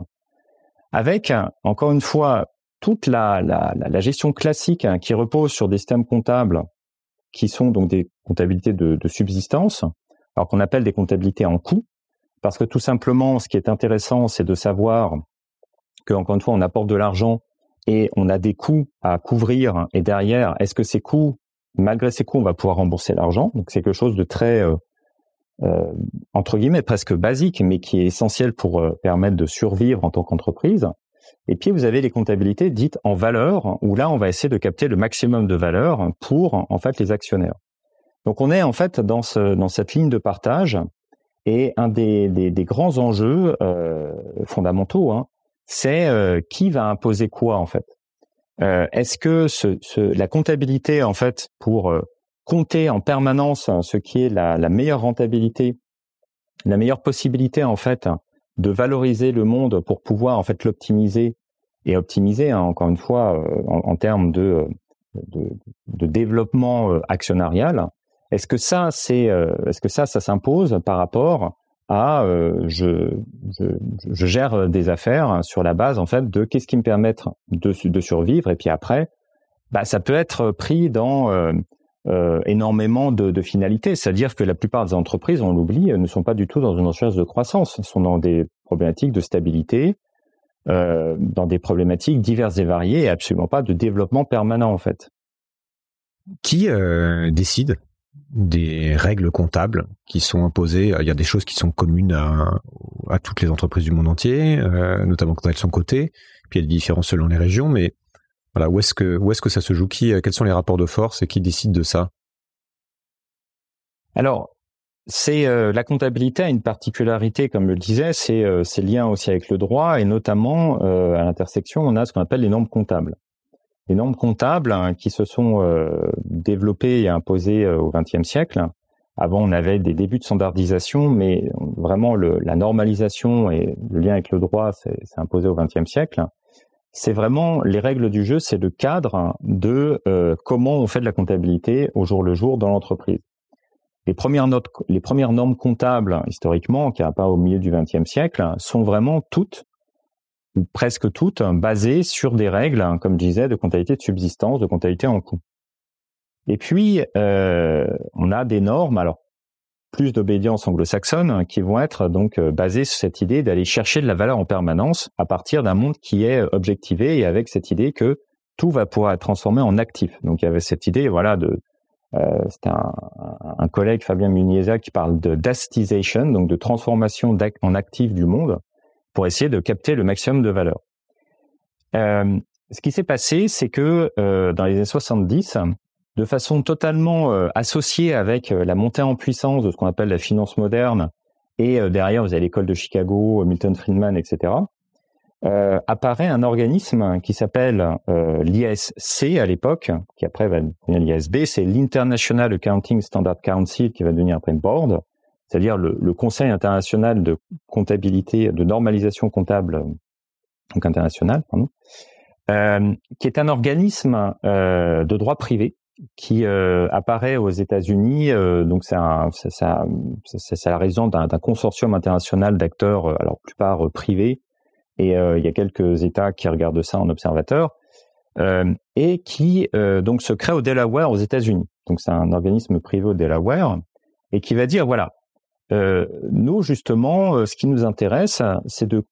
avec encore une fois toute la, la, la gestion classique hein, qui repose sur des systèmes comptables qui sont donc des comptabilités de, de subsistance, alors qu'on appelle des comptabilités en coût, parce que tout simplement, ce qui est intéressant, c'est de savoir que, encore une fois, on apporte de l'argent et on a des coûts à couvrir. Et derrière, est-ce que ces coûts, malgré ces coûts, on va pouvoir rembourser l'argent Donc c'est quelque chose de très euh, euh, entre guillemets presque basique, mais qui est essentiel pour euh, permettre de survivre en tant qu'entreprise. Et puis vous avez les comptabilités dites en valeur, où là on va essayer de capter le maximum de valeur pour en fait les actionnaires. Donc on est en fait dans, ce, dans cette ligne de partage et un des, grands enjeux fondamentaux, hein, c'est qui va imposer quoi en fait? Euh, est-ce que ce, ce, la comptabilité en fait pour euh, compter en permanence ce qui est la, la, meilleure rentabilité, la meilleure possibilité en fait de valoriser le monde pour pouvoir en fait l'optimiser et optimiser hein, encore une fois euh, en, en, termes de, de, de développement actionnarial, est-ce que ça, c'est, euh, est-ce que ça, ça s'impose par rapport à euh, je, je, gère des affaires sur la base en fait de qu'est-ce qui me permet de, de survivre. Et puis après, bah, ça peut être pris dans euh, euh énormément de, finalités, c'est-à-dire que la plupart des entreprises, on l'oublie, ne sont pas du tout dans une recherche de croissance, sont dans des problématiques de stabilité, dans des problématiques diverses et variées et absolument pas de développement permanent en fait.
Qui décide? Des règles comptables qui sont imposées. Il y a des choses qui sont communes à, toutes les entreprises du monde entier, euh, notamment quand elles sont cotées. Puis il y a des différences selon les régions, mais voilà, où est-ce que ça se joue? Qui Quels sont les rapports de force et qui décide de ça?
Alors, c'est euh, la comptabilité a une particularité, comme je le disais, c'est euh, lien aussi avec le droit et notamment euh, à l'intersection, on a ce qu'on appelle les normes comptables les normes comptables hein, qui se sont euh, développées et imposées euh, au XXe siècle. Avant, on avait des débuts de standardisation, mais vraiment la normalisation et le lien avec le droit s'est imposé au XXe siècle. C'est vraiment les règles du jeu, c'est le cadre de euh, comment on fait de la comptabilité au jour le jour dans l'entreprise. Les premières, les premières normes comptables, historiquement, qui a pas au milieu du XXe siècle, sont vraiment toutes ou presque toutes, basées sur des règles, hein, comme je disais, de comptabilité de subsistance, de comptabilité en coût. Et puis, euh, on a des normes, alors plus d'obédience anglo-saxonne, hein, qui vont être donc euh, basées sur cette idée d'aller chercher de la valeur en permanence à partir d'un monde qui est objectivé et avec cette idée que tout va pouvoir être transformé en actif. Donc il y avait cette idée, voilà, de euh, c'était un, un, collègue Fabien Muniesa qui parle de dastisation, donc de transformation en actif du monde pour essayer de capter le maximum de valeur. Euh, ce qui s'est passé, c'est que euh, dans les années 70, de façon totalement euh, associée avec la montée en puissance de ce qu'on appelle la finance moderne, et derrière vous avez l'école de Chicago, Milton Friedman, etc., apparaît un organisme qui s'appelle l'ISC à l'époque, qui après va devenir l'ISB, c'est l'International Accounting Standard Council, qui va devenir après Board, c'est-à-dire le, Conseil international de comptabilité, de normalisation comptable, donc international, euh, qui est un organisme euh, de droit privé qui euh, apparaît aux États-Unis. Donc c'est la raison d'un consortium international d'acteurs, alors plupart privés, et il y a quelques États qui regardent ça en observateur, et qui donc se crée au Delaware aux États-Unis. Donc c'est un organisme privé au Delaware et qui va dire voilà euh, nous, justement, euh, ce qui nous intéresse, c'est de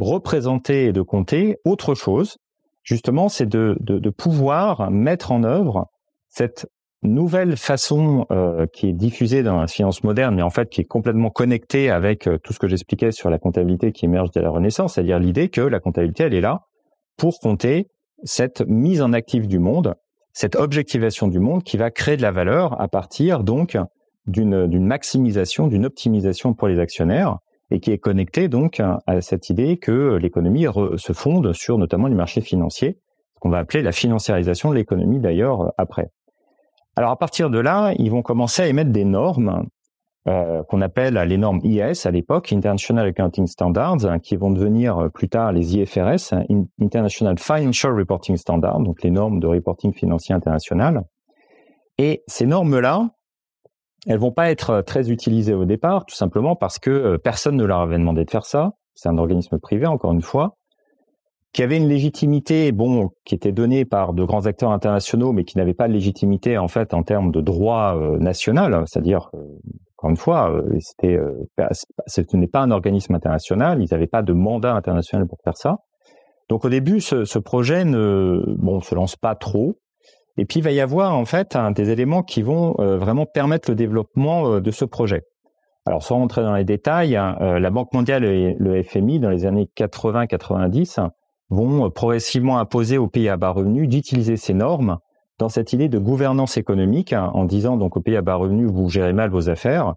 représenter et de compter autre chose. Justement, c'est de, pouvoir mettre en œuvre cette nouvelle façon euh, qui est diffusée dans la science moderne, mais en fait qui est complètement connectée avec tout ce que j'expliquais sur la comptabilité qui émerge de la Renaissance, c'est-à-dire l'idée que la comptabilité, elle est là pour compter cette mise en actif du monde, cette objectivation du monde qui va créer de la valeur à partir donc d'une maximisation, d'une optimisation pour les actionnaires et qui est connecté donc à cette idée que l'économie se fonde sur notamment les marchés financiers, qu'on va appeler la financiarisation de l'économie d'ailleurs après. Alors à partir de là, ils vont commencer à émettre des normes euh, qu'on appelle les normes IS à l'époque, International Accounting Standards, hein, qui vont devenir euh, plus tard les IFRS, hein, International Financial Reporting Standards, donc les normes de reporting financier international. Et ces normes-là, elles vont pas être euh, très utilisées au départ, tout simplement parce que personne ne leur avait demandé de faire ça. C'est un organisme privé, encore une fois, qui avait une légitimité, bon, qui était donnée par de grands acteurs internationaux, mais qui n'avait pas de légitimité en fait en termes de droit national, c'est-à-dire encore une fois, euh, c'était, euh, ce n'est pas un organisme international, ils n'avaient pas de mandat international pour faire ça. Donc au début, ce, projet ne bon, se lance pas trop. Et puis il va y avoir en fait des éléments qui vont euh, vraiment permettre le développement de ce projet. Alors sans rentrer dans les détails, hein, la Banque mondiale et le FMI dans les années 80-90 vont progressivement imposer aux pays à bas revenus d'utiliser ces normes dans cette idée de gouvernance économique, hein, en disant donc au pays à bas revenus, vous gérez mal vos affaires,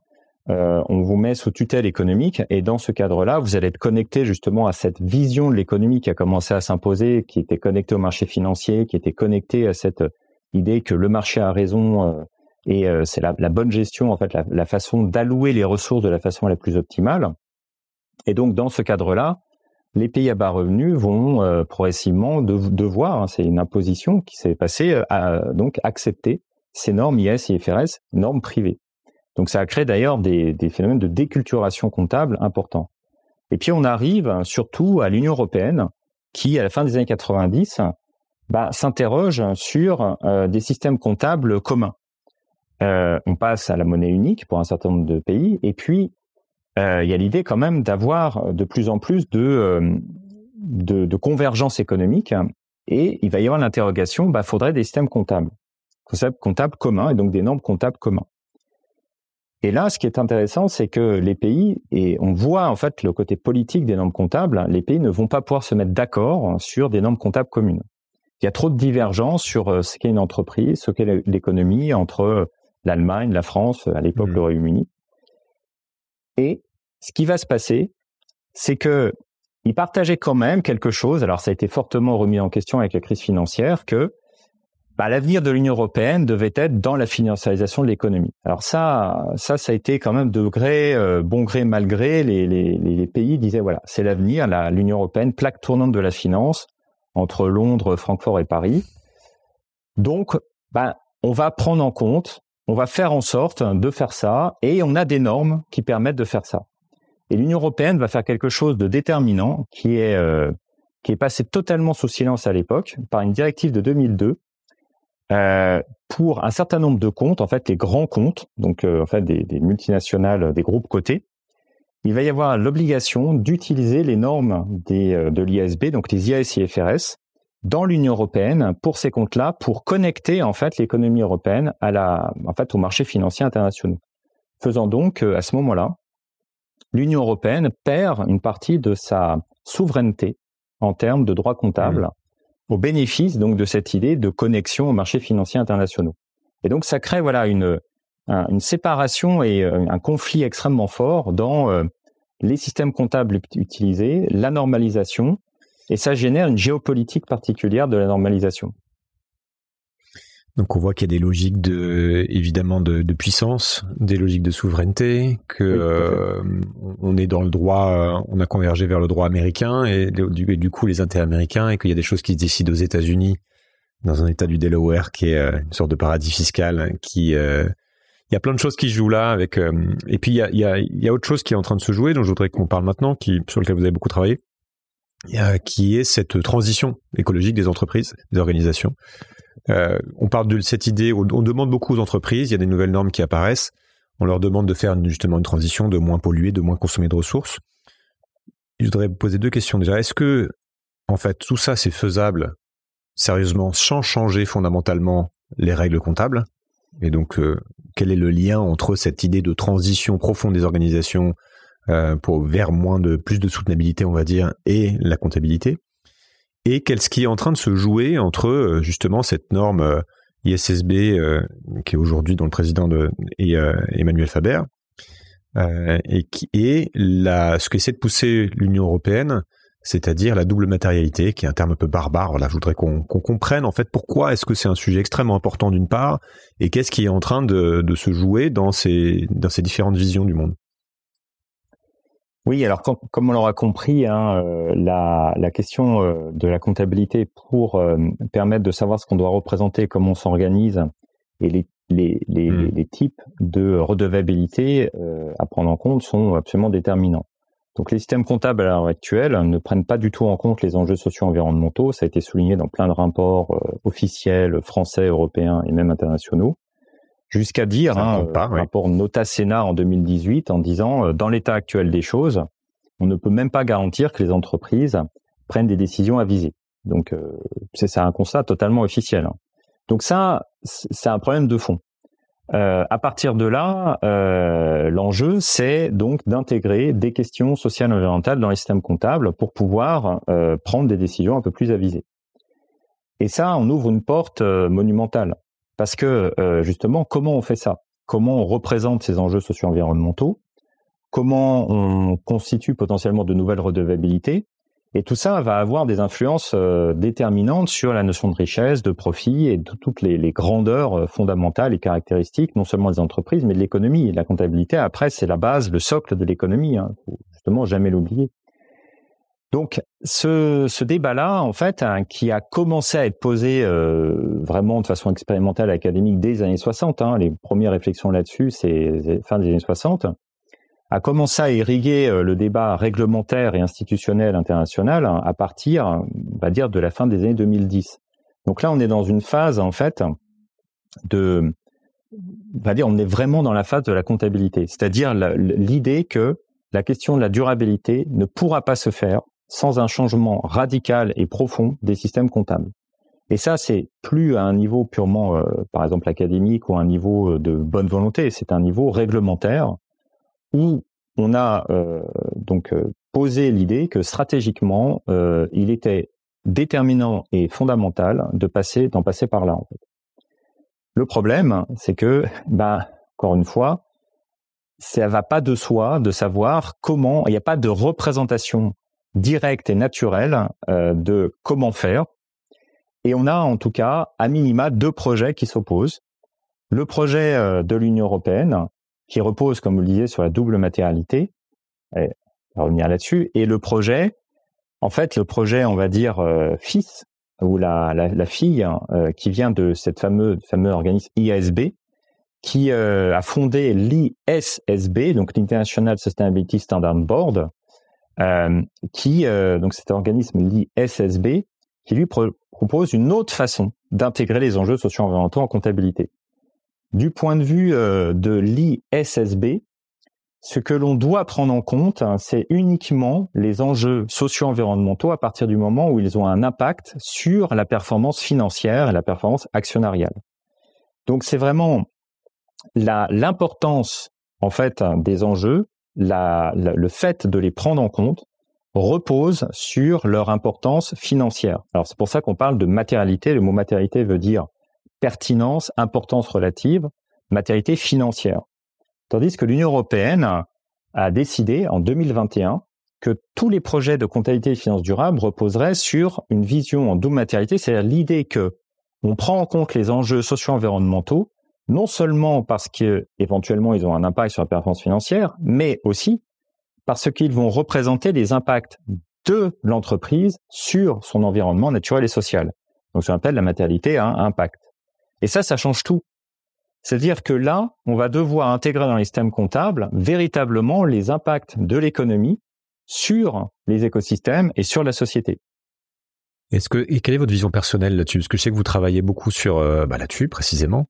euh, on vous met sous tutelle économique, et dans ce cadre-là, vous allez être connecté justement à cette vision de l'économie qui a commencé à s'imposer, qui était connectée au marché financier, qui était connectée à cette idée que le marché a raison euh, et euh, c'est la, bonne gestion, en fait, la, façon d'allouer les ressources de la façon la plus optimale. Et donc, dans ce cadre-là, les pays à bas revenus vont euh, progressivement devoir, hein, c'est une imposition qui s'est passée, à, donc accepter ces normes IS, IFRS, normes privées. Donc ça a créé d'ailleurs des, phénomènes de déculturation comptable importants. Et puis on arrive surtout à l'Union européenne qui, à la fin des années 90, bah, s'interroge sur euh, des systèmes comptables communs. on passe à la monnaie unique pour un certain nombre de pays, et puis euh, il y a l'idée quand même d'avoir de plus en plus euh, de, convergence économique et il va y avoir l'interrogation, bah, faudrait des systèmes comptables, concepts comptables communs et donc des normes comptables communs. Et là, ce qui est intéressant, c'est que les pays, et on voit en fait le côté politique des normes comptables, les pays ne vont pas pouvoir se mettre d'accord sur des normes comptables communes. Il y a trop de divergences sur euh, ce qu'est une entreprise, ce qu'est l'économie entre l'Allemagne, la France, à l'époque mmh. le Royaume-Uni. Et ce qui va se passer, c'est que ils partageaient quand même quelque chose. Alors ça a été fortement remis en question avec la crise financière que bah, l'avenir de l'Union européenne devait être dans la financiarisation de l'économie. Alors ça, ça, ça a été quand même de gré, euh, bon gré, mal gré. Les, les, les pays disaient voilà, c'est l'avenir, l'Union européenne, plaque tournante de la finance entre Londres, Francfort et Paris. Donc, bah, on va prendre en compte on va faire en sorte de faire ça et on a des normes qui permettent de faire ça. Et l'Union européenne va faire quelque chose de déterminant qui est euh, qui est passé totalement sous silence à l'époque par une directive de 2002 euh, pour un certain nombre de comptes, en fait les grands comptes, donc euh, en fait des, multinationales, des groupes cotés. Il va y avoir l'obligation d'utiliser les normes des, de l'ISB, donc des IAS-IFRS, dans l'Union européenne pour ces comptes-là, pour connecter en fait l'économie européenne à la, en fait, au marché financier international. Faisant donc à ce moment-là, l'Union européenne perd une partie de sa souveraineté en termes de droit comptable mmh. au bénéfice donc de cette idée de connexion au marché financier international. Et donc ça crée voilà une, une séparation et euh, un conflit extrêmement fort dans euh, les systèmes comptables utilisés, la normalisation et ça génère une géopolitique particulière de la normalisation.
Donc on voit qu'il y a des logiques de évidemment de, puissance, des logiques de souveraineté, que euh, on est dans le droit, euh, on a convergé vers le droit américain et du, coup les intérêts américains et qu'il y a des choses qui se décident aux États-Unis dans un État du Delaware qui est euh, une sorte de paradis fiscal qui il y a plein de choses qui jouent là avec et puis il y a, autre chose qui est en train de se jouer dont je voudrais qu'on parle maintenant sur lequel vous avez beaucoup travaillé qui est cette transition écologique des entreprises, des organisations. Euh, on parle de cette idée, on, demande beaucoup aux entreprises, il y a des nouvelles normes qui apparaissent, on leur demande de faire justement une transition, de moins polluer, de moins consommer de ressources. Je voudrais poser deux questions déjà. Est-ce que, en fait, tout ça c'est faisable sérieusement sans changer fondamentalement les règles comptables? Et donc, euh, quel est le lien entre cette idée de transition profonde des organisations euh, pour vers moins de plus de soutenabilité, on va dire, et la comptabilité? Et qu'est-ce qui est en train de se jouer entre euh, justement cette norme ISSB qui est aujourd'hui dont le président Emmanuel Faber et ce qu'essaie de pousser l'Union européenne, c'est-à-dire la double matérialité, qui est un terme un peu barbare. Voilà, je voudrais qu'on comprenne en fait pourquoi est-ce que c'est un sujet extrêmement important d'une part, et qu'est-ce qui est en train de, se jouer dans ces, dans ces différentes visions du monde.
Oui, alors comme, on l'aura compris, hein, euh, la, question euh, de la comptabilité pour euh, permettre de savoir ce qu'on doit représenter, comment on s'organise et les, les, les, mmh. les, types de redevabilité à prendre en compte sont absolument déterminants. Donc les systèmes comptables à l'heure actuelle ne prennent pas du tout en compte les enjeux socio-environnementaux. Ça a été souligné dans plein de rapports euh, officiels français, européens et même internationaux. Jusqu'à dire, hein, un rapport Nota Sena en 2018, en disant, euh, dans l'état actuel des choses, on ne peut même pas garantir que les entreprises prennent des décisions avisées. Donc euh, c'est un constat totalement officiel. Hein. Donc ça, c'est un problème de fond. Euh, à partir de là, euh, l'enjeu, c'est donc d'intégrer des questions sociales et environnementales dans les systèmes comptables pour pouvoir euh, prendre des décisions un peu plus avisées. Et ça, on ouvre une porte monumentale. Parce que, justement, comment on fait ça? Comment on représente ces enjeux socio-environnementaux? Comment on constitue potentiellement de nouvelles redevabilités? Et tout ça va avoir des influences euh, déterminantes sur la notion de richesse, de profit et de toutes les, grandeurs euh, fondamentales et caractéristiques, non seulement des entreprises, mais de l'économie. La comptabilité, après, c'est la base, le socle de l'économie. Hein. Faut justement jamais l'oublier. Donc, ce, débat-là, en fait, hein, qui a commencé à être posé euh, vraiment de façon expérimentale académique dès les années 60, hein, les premières réflexions là-dessus, c'est fin des années 60, a commencé à irriguer euh, le débat réglementaire et institutionnel international à partir, va dire, de la fin des années 2010. Donc là, on est dans une phase, en fait, de, on va dire, on est vraiment dans la phase de la comptabilité, c'est-à-dire l'idée que la question de la durabilité ne pourra pas se faire sans un changement radical et profond des systèmes comptables. Et ça, c'est plus à un niveau purement, euh, par exemple, académique ou à un niveau euh, de bonne volonté, c'est un niveau réglementaire où on a euh, donc euh, posé l'idée que stratégiquement, euh, il était déterminant et fondamental de passer, d'en passer par là. Le problème, c'est que, ben, encore une fois, ça va pas de soi de savoir comment. Il n'y a pas de représentation directe et naturelle de comment faire. Et on a en tout cas, à minima, deux projets qui s'opposent. Le projet de l'Union européenne, qui repose, comme vous le disiez, sur la double matérialité. On va revenir là-dessus. Et le projet, en fait, le projet, on va dire, euh, fils, ou la, la, fille hein, euh, qui vient de cette fameuse fameux organisme IASB, qui euh, a fondé l'ISSB, donc l'International Sustainability Standard Board, qui, donc cet organisme l'ISSB, qui lui propose une autre façon d'intégrer les enjeux socio-environnementaux en comptabilité. Du point de vue euh, de l'ISSB, ce que l'on doit prendre en compte, hein, c'est uniquement les enjeux socio-environnementaux à partir du moment où ils ont un impact sur la performance financière et la performance actionnariale. Donc c'est vraiment l'importance en fait des enjeux, le fait de les prendre en compte repose sur leur importance financière. Alors c'est pour ça qu'on parle de matérialité. Le mot matérialité veut dire pertinence, importance relative, matérialité financière. Tandis que l'Union européenne a décidé en 2021 que tous les projets de comptabilité et finances durables reposeraient sur une vision en double matérialité, c'est-à-dire l'idée que on prend en compte les enjeux socio-environnementaux, non seulement parce qu'éventuellement ils ont un impact sur la performance financière, mais aussi parce qu'ils vont représenter les impacts de l'entreprise sur son environnement naturel et social. Donc, ça appelle la matérialité à impact. Et ça, ça change tout. C'est-à-dire que là, on va devoir intégrer dans les systèmes comptables véritablement les impacts de l'économie sur les écosystèmes et sur la société.
Est-ce que et quelle est votre vision personnelle là-dessus? Parce que je sais que vous travaillez beaucoup sur euh, bah, là-dessus précisément.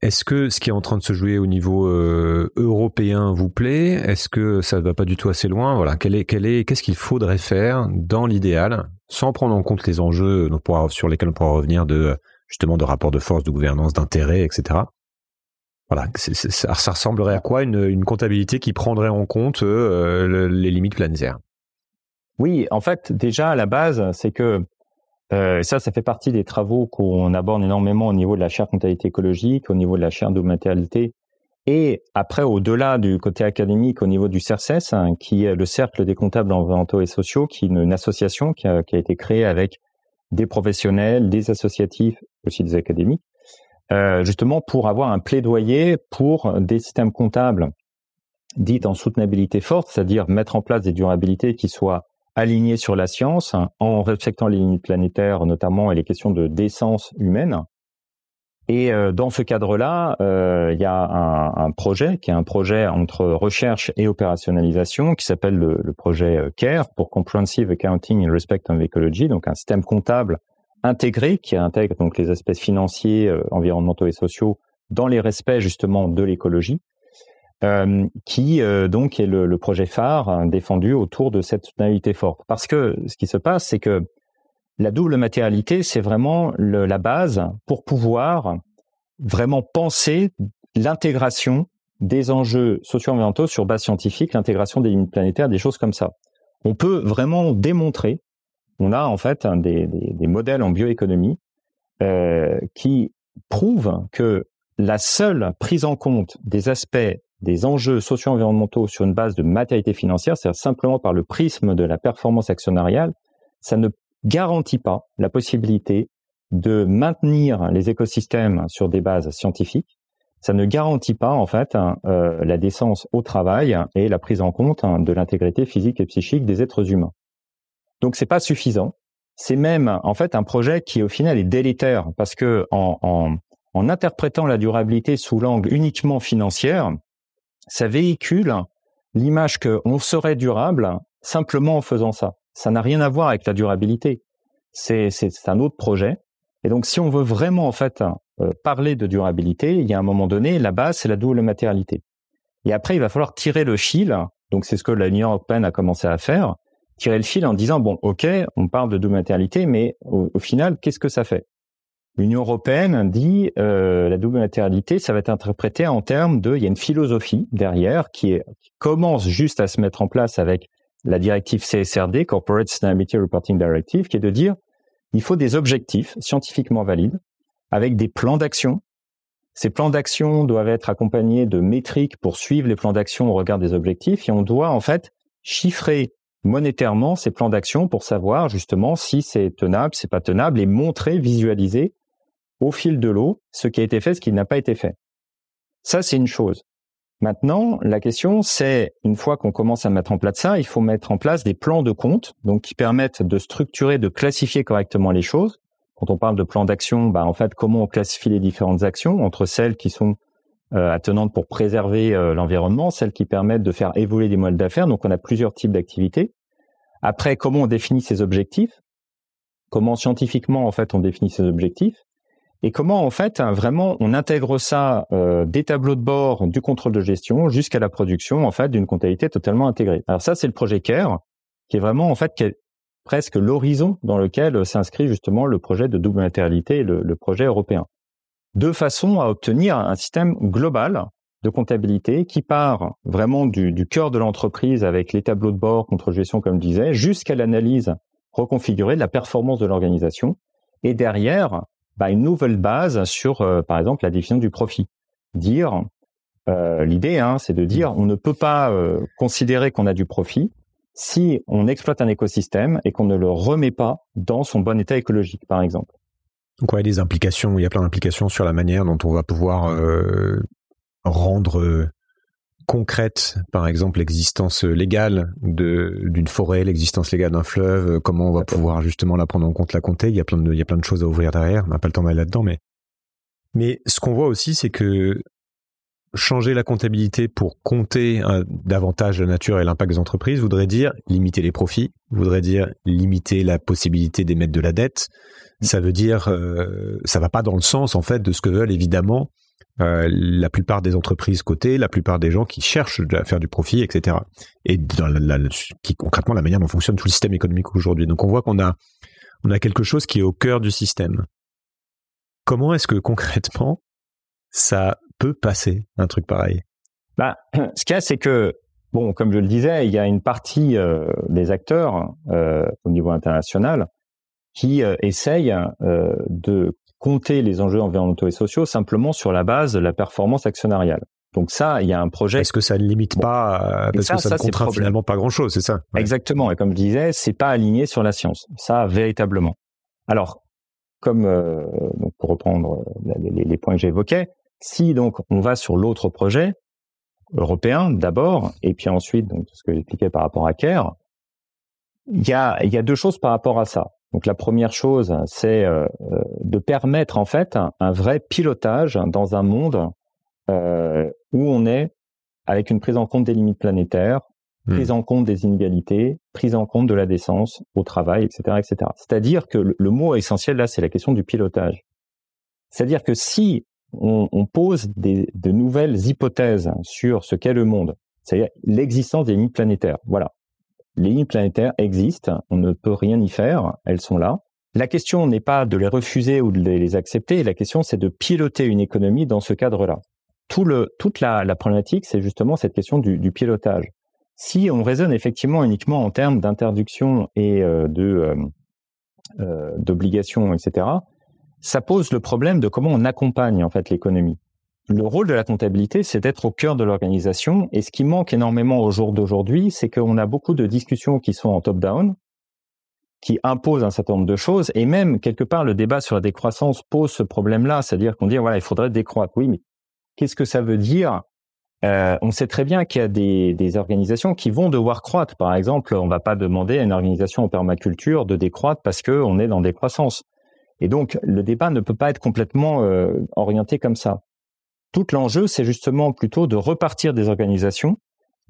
Est-ce que ce qui est en train de se jouer au niveau euh, européen vous plaît? Est-ce que ça ne va pas du tout assez loin? Voilà, est, est, qu'est-ce qu'il faudrait faire dans l'idéal, sans prendre en compte les enjeux sur lesquels on pourra revenir de justement de rapports de force, de gouvernance, d'intérêt, etc. Voilà, ça, ressemblerait à quoi une, comptabilité qui prendrait en compte euh, les limites planétaires?
Oui, en fait, déjà à la base, c'est que euh, ça, ça fait partie des travaux qu'on aborde énormément au niveau de la chaire comptabilité écologique, au niveau de la chaire de matérialité Et après, au-delà du côté académique, au niveau du CERCES, hein, qui est le Cercle des comptables environnementaux et sociaux, qui est une, association qui a, été créée avec des professionnels, des associatifs, aussi des académiques, euh, justement pour avoir un plaidoyer pour des systèmes comptables dits en soutenabilité forte, c'est-à-dire mettre en place des durabilités qui soient alignées sur la science, hein, en respectant les limites planétaires notamment et les questions de décence humaine, et euh, dans ce cadre-là, euh, il y a un, projet qui est un projet entre recherche et opérationnalisation qui s'appelle le, projet euh, CARE pour Comprehensive Accounting in Respect of Ecology, donc un système comptable intégré qui intègre donc les aspects financiers, environnementaux et sociaux dans les respects justement de l'écologie, qui donc est le, projet phare hein, défendu autour de cette soutenabilité forte. Parce que ce qui se passe, c'est que la double matérialité, c'est vraiment la base pour pouvoir vraiment penser l'intégration des enjeux socio-environnementaux sur base scientifique, l'intégration des limites planétaires, des choses comme ça. On peut vraiment démontrer, on a en fait des, modèles en bioéconomie euh, qui prouvent que la seule prise en compte des aspects des enjeux socio-environnementaux sur une base de matérialité financière, c'est-à-dire simplement par le prisme de la performance actionnariale, ça ne garantit pas la possibilité de maintenir les écosystèmes sur des bases scientifiques. Ça ne garantit pas en fait hein, euh, la décence au travail et la prise en compte hein, de l'intégrité physique et psychique des êtres humains. Donc c'est pas suffisant. C'est même en fait un projet qui au final est délétère parce que en, en, interprétant la durabilité sous l'angle uniquement financier, ça véhicule l'image qu'on serait durable simplement en faisant ça ça n'a rien à voir avec la durabilité. C'est un autre projet. Et donc, si on veut vraiment en fait euh, parler de durabilité, il y a un moment donné, la base c'est la double matérialité. Et après, il va falloir tirer le fil. Donc, c'est ce que l'Union européenne a commencé à faire. Tirer le fil en disant bon, ok, on parle de double matérialité, mais au, final, qu'est-ce que ça fait? L'Union européenne dit euh, la double matérialité, ça va être interprété en termes de, il y a une philosophie derrière qui, commence juste à se mettre en place avec la directive CSRD, Corporate Sustainability Reporting Directive, qui est de dire il faut des objectifs scientifiquement valides avec des plans d'action. Ces plans d'action doivent être accompagnés de métriques pour suivre les plans d'action au regard des objectifs et on doit en fait chiffrer monétairement ces plans d'action pour savoir justement si c'est tenable, c'est pas tenable et montrer, visualiser au fil de l'eau ce qui a été fait, ce qui n'a pas été fait. Ça, c'est une chose. Maintenant, la question, c'est une fois qu'on commence à mettre en place ça, il faut mettre en place des plans de compte, donc qui permettent de structurer, de classifier correctement les choses. Quand on parle de plan d'action, bah, en fait, comment on classifie les différentes actions entre celles qui sont euh, attenantes pour préserver euh, l'environnement, celles qui permettent de faire évoluer des modèles d'affaires. Donc, on a plusieurs types d'activités. Après, comment on définit ces objectifs? Comment scientifiquement, en fait, on définit ces objectifs? Et comment en fait vraiment on intègre ça euh, des tableaux de bord du contrôle de gestion jusqu'à la production en fait d'une comptabilité totalement intégrée. Alors ça c'est le projet CARE qui est vraiment en fait presque l'horizon dans lequel s'inscrit justement le projet de double matérialité le, projet européen. De façon à obtenir un système global de comptabilité qui part vraiment du cœur de l'entreprise avec les tableaux de bord, contrôle de gestion comme je disais, jusqu'à l'analyse reconfigurée de la performance de l'organisation et derrière bah, une nouvelle base sur, euh, par exemple, la définition du profit. Dire, euh, l'idée, hein, c'est de dire, on ne peut pas euh, considérer qu'on a du profit si on exploite un écosystème et qu'on ne le remet pas dans son bon état écologique, par exemple.
Donc, des implications, il y a plein d'implications sur la manière dont on va pouvoir rendre concrète, par exemple l'existence légale d'une forêt, l'existence légale d'un fleuve, euh, comment on va pouvoir justement la prendre en compte, la compter? Il y a plein de, il y a plein de choses à ouvrir derrière. On n'a pas le temps d'aller là-dedans, mais mais ce qu'on voit aussi, c'est que changer la comptabilité pour compter davantage la nature et l'impact des entreprises voudrait dire limiter les profits, voudrait dire limiter la possibilité d'émettre de la dette. Ça veut dire, euh, ça va pas dans le sens en fait de ce que veulent évidemment euh, la plupart des entreprises cotées, la plupart des gens qui cherchent à faire du profit, etc. Et qui concrètement la manière dont fonctionne tout le système économique aujourd'hui. Donc on voit qu'on a on a quelque chose qui est au cœur du système. Comment est-ce que concrètement ça peut passer un truc pareil?
Bah, ce qu'il y a, c'est que bon, comme je le disais, il y a une partie euh, des acteurs euh, au niveau international qui essayent de compter les enjeux environnementaux et sociaux simplement sur la base de la performance actionnariale. Donc ça, il y a un projet.
Est-ce que ça ne limite pas, parce que ça, ne contraint finalement pas grand-chose, c'est ça?
Exactement. Et comme je disais, c'est pas aligné sur la science. Ça, véritablement. Alors, comme euh, donc pour reprendre euh, les, les points que j'évoquais, si donc on va sur l'autre projet européen d'abord, et puis ensuite donc ce que j'expliquais par rapport à CARE, il y a, il y a deux choses par rapport à ça. Donc la première chose, c'est euh, de permettre en fait un, vrai pilotage dans un monde euh, où on est avec une prise en compte des limites planétaires, hmm. prise en compte des inégalités, prise en compte de la décence au travail, etc., etc. C'est-à-dire que le, mot essentiel là, c'est la question du pilotage. C'est-à-dire que si on, on pose des, de nouvelles hypothèses sur ce qu'est le monde, c'est-à-dire l'existence des limites planétaires, voilà, les lignes planétaires existent, on ne peut rien y faire, elles sont là. La question n'est pas de les refuser ou de les accepter, la question c'est de piloter une économie dans ce cadre-là. Tout le, toute la, problématique, c'est justement cette question du, pilotage. Si on raisonne effectivement uniquement en termes d'interdiction et euh, de euh, euh, etc., ça pose le problème de comment on accompagne en fait l'économie le rôle de la comptabilité, c'est d'être au cœur de l'organisation. Et ce qui manque énormément au jour d'aujourd'hui, c'est qu'on a beaucoup de discussions qui sont en top-down, qui imposent un certain nombre de choses. Et même, quelque part, le débat sur la décroissance pose ce problème-là. C'est-à-dire qu'on dit, voilà, il faudrait décroître. Oui, mais qu'est-ce que ça veut dire? Euh, on sait très bien qu'il y a des, des, organisations qui vont devoir croître. Par exemple, on ne va pas demander à une organisation en permaculture de décroître parce qu'on est dans décroissance. Et donc, le débat ne peut pas être complètement euh, orienté comme ça. Tout l'enjeu, c'est justement plutôt de repartir des organisations,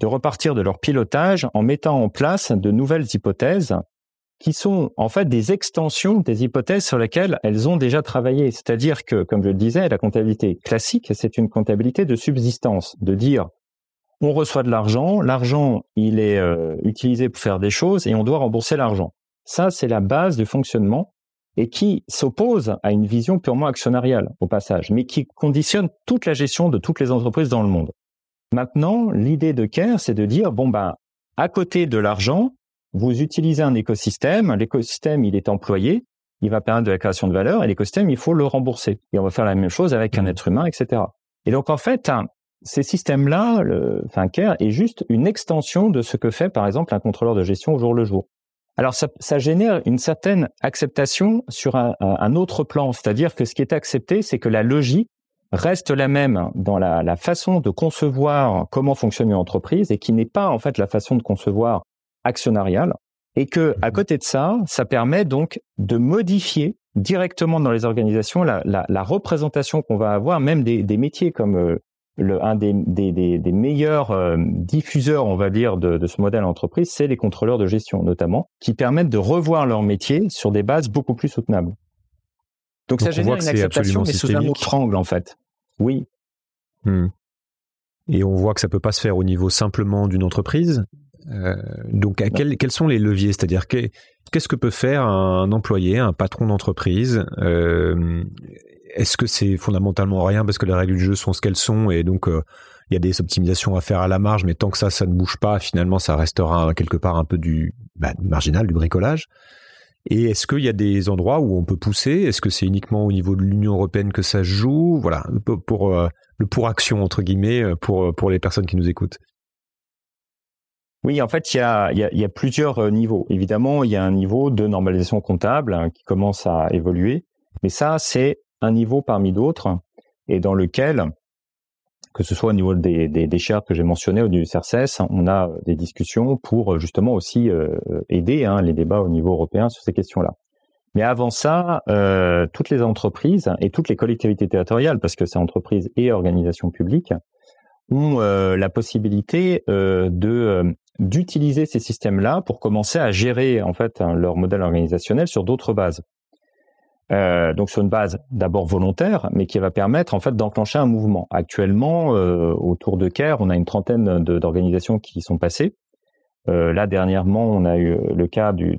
de repartir de leur pilotage en mettant en place de nouvelles hypothèses qui sont en fait des extensions des hypothèses sur lesquelles elles ont déjà travaillé. C'est-à-dire que, comme je le disais, la comptabilité classique, c'est une comptabilité de subsistance, de dire on reçoit de l'argent, l'argent il est euh, utilisé pour faire des choses et on doit rembourser l'argent. Ça, c'est la base du fonctionnement et qui s'oppose à une vision purement actionnariale au passage, mais qui conditionne toute la gestion de toutes les entreprises dans le monde. Maintenant, l'idée de CARE, c'est de dire, bon ben, à côté de l'argent, vous utilisez un écosystème, l'écosystème, il est employé, il va permettre de la création de valeur, et l'écosystème, il faut le rembourser. Et on va faire la même chose avec un mmh. être humain, etc. Et donc, en fait, ces systèmes-là, le, enfin, CARE est juste une extension de ce que fait, par exemple, un contrôleur de gestion au jour le jour. Alors ça, génère une certaine acceptation sur un, autre plan, c'est-à-dire que ce qui est accepté, c'est que la logique reste la même dans la, façon de concevoir comment fonctionne une entreprise et qui n'est pas en fait la façon de concevoir actionnariale, et que à côté de ça, ça permet donc de modifier directement dans les organisations la, représentation qu'on va avoir, même des, des métiers comme euh, le, un des, des, des, meilleurs euh, diffuseurs, on va dire, de, de ce modèle entreprise, c'est les contrôleurs de gestion, notamment, qui permettent de revoir leur métier sur des bases beaucoup plus soutenables. Donc, ça génère une acceptation, mais sous un autre angle, en fait. Oui.
Hmm. Et on voit que ça peut pas se faire au niveau simplement d'une entreprise. Euh, donc, quels, quels sont les leviers? C'est-à-dire, qu'est-ce que peut faire un employé, un patron d'entreprise euh, est-ce que c'est fondamentalement rien parce que les règles du jeu sont ce qu'elles sont et donc euh, il y a des optimisations à faire à la marge, mais tant que ça, ça ne bouge pas, finalement, ça restera quelque part un peu du bah, marginal, du bricolage. Et est-ce qu'il y a des endroits où on peut pousser? Est-ce que c'est uniquement au niveau de l'Union européenne que ça joue? Voilà, pour, euh, le pour action entre guillemets euh, pour pour les personnes qui nous écoutent.
Oui, en fait, il y a, y, a, plusieurs niveaux. Évidemment, il y a un niveau de normalisation comptable hein, qui commence à évoluer, mais ça, c'est un niveau parmi d'autres et dans lequel, que ce soit au niveau des, des, que j'ai mentionnés niveau du CRCS, on a des discussions pour justement aussi euh, aider hein, les débats au niveau européen sur ces questions-là. Mais avant ça, euh, toutes les entreprises et toutes les collectivités territoriales, parce que c'est entreprises et organisations publiques, ont euh, la possibilité d'utiliser ces systèmes-là pour commencer à gérer en fait leur modèle organisationnel sur d'autres bases. Euh, donc sur une base d'abord volontaire, mais qui va permettre en fait d'enclencher un mouvement. Actuellement, euh, autour de CARE, on a une trentaine d'organisations qui sont passées. Euh, là dernièrement, on a eu le cas du,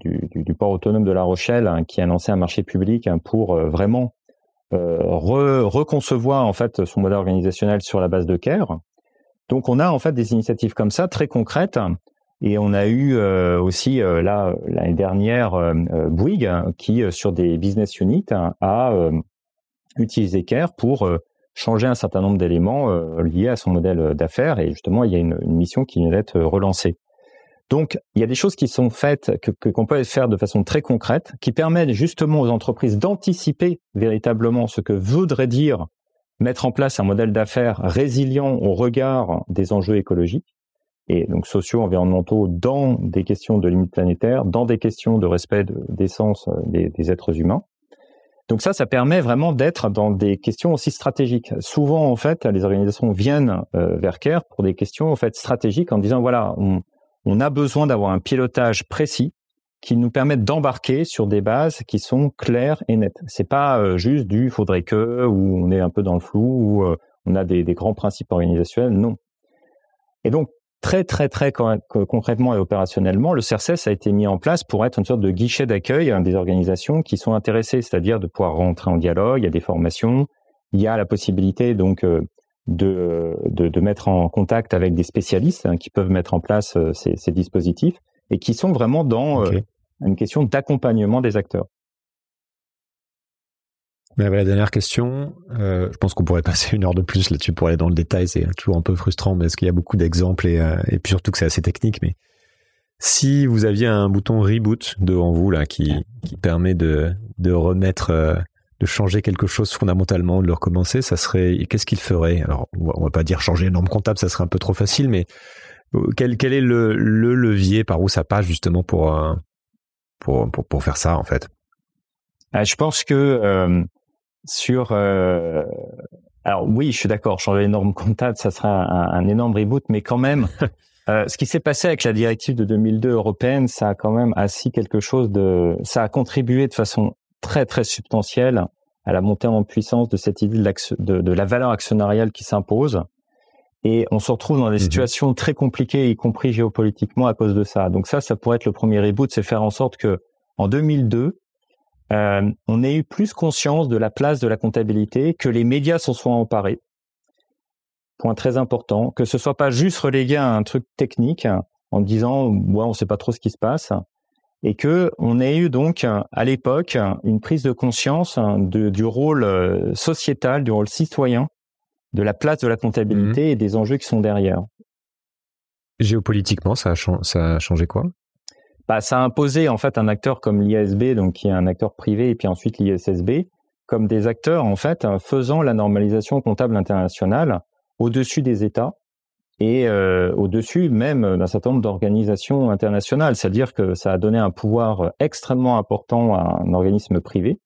port autonome de La Rochelle hein, qui a lancé un marché public hein, pour vraiment re, reconcevoir en fait son modèle organisationnel sur la base de CARE. Donc on a en fait des initiatives comme ça très concrètes et on a eu euh, aussi euh, là l'année dernière euh, Bouygues qui sur des business units a utilisé Care pour changer un certain nombre d'éléments liés à son modèle d'affaires. Et justement, il y a une, une mission qui vient d'être relancée. Donc, il y a des choses qui sont faites, que qu'on peut faire de façon très concrète, qui permettent justement aux entreprises d'anticiper véritablement ce que voudrait dire mettre en place un modèle d'affaires résilient au regard des enjeux écologiques et donc sociaux, environnementaux dans des questions de limites planétaires, dans des questions de respect d'essence des, des êtres humains. Donc ça, ça permet vraiment d'être dans des questions aussi stratégiques. Souvent, en fait, les organisations viennent euh, vers CARE pour des questions en fait stratégiques en disant voilà, on, a besoin d'avoir un pilotage précis qui nous permette d'embarquer sur des bases qui sont claires et nettes. C'est pas euh, juste du faudrait que où on est un peu dans le flou euh, on a des, grands principes organisationnels. Non. Et donc très très très concrètement et opérationnellement, le CRCS a été mis en place pour être une sorte de guichet d'accueil des organisations qui sont intéressées, c'est-à-dire de pouvoir rentrer en dialogue. Il y a des formations, il y a la possibilité donc euh, de, de, mettre en contact avec des spécialistes hein, qui peuvent mettre en place euh, ces, ces, dispositifs et qui sont vraiment dans euh, une question d'accompagnement des acteurs.
Mais la dernière question, euh, je pense qu'on pourrait passer une heure de plus là-dessus pour aller dans le détail, c'est toujours un peu frustrant parce qu'il y a beaucoup d'exemples et, et puis surtout que c'est assez technique. Mais si vous aviez un bouton reboot devant vous là qui, qui permet de, de remettre de changer quelque chose fondamentalement, de le recommencer, ça serait qu'est-ce qu'il ferait? Alors, on va pas dire changer une norme comptable, ça serait un peu trop facile, mais euh, quel, quel est le, le levier par où ça passe justement pour, euh, pour, pour, pour faire ça en fait?
Ah, Je pense que euh, sur alors oui, je suis d'accord, changer les normes comptables, ça serait un, un, énorme reboot, mais quand même, ce qui s'est passé avec la directive de 2002 européenne, ça a quand même assis quelque chose de, ça a contribué de façon très très substantielle à la montée en puissance de cette idée de, de, la valeur actionnariale qui s'impose. Et on se retrouve dans des mmh situations très compliquées, y compris géopolitiquement, à cause de ça. Donc ça, ça pourrait être le premier reboot, c'est faire en sorte que en 2002, euh, on ait eu plus conscience de la place de la comptabilité, que les médias s'en soient emparés. Point très important, que ce soit pas juste relégué à un truc technique en disant ouais, on sait pas trop ce qui se passe, et que on ait eu donc à l'époque une prise de conscience du rôle euh, sociétal, du rôle citoyen, de la place de la comptabilité mmh. et des enjeux qui sont derrière.
Géopolitiquement, ça a, ça a changé quoi?
Bah, ça a imposé en fait un acteur comme l'ISB, donc qui est un acteur privé, et puis ensuite l'ISSB, comme des acteurs en fait faisant la normalisation comptable internationale au-dessus des États et euh, au-dessus même d'un certain nombre d'organisations internationales. C'est-à-dire que ça a donné un pouvoir extrêmement important à un organisme privé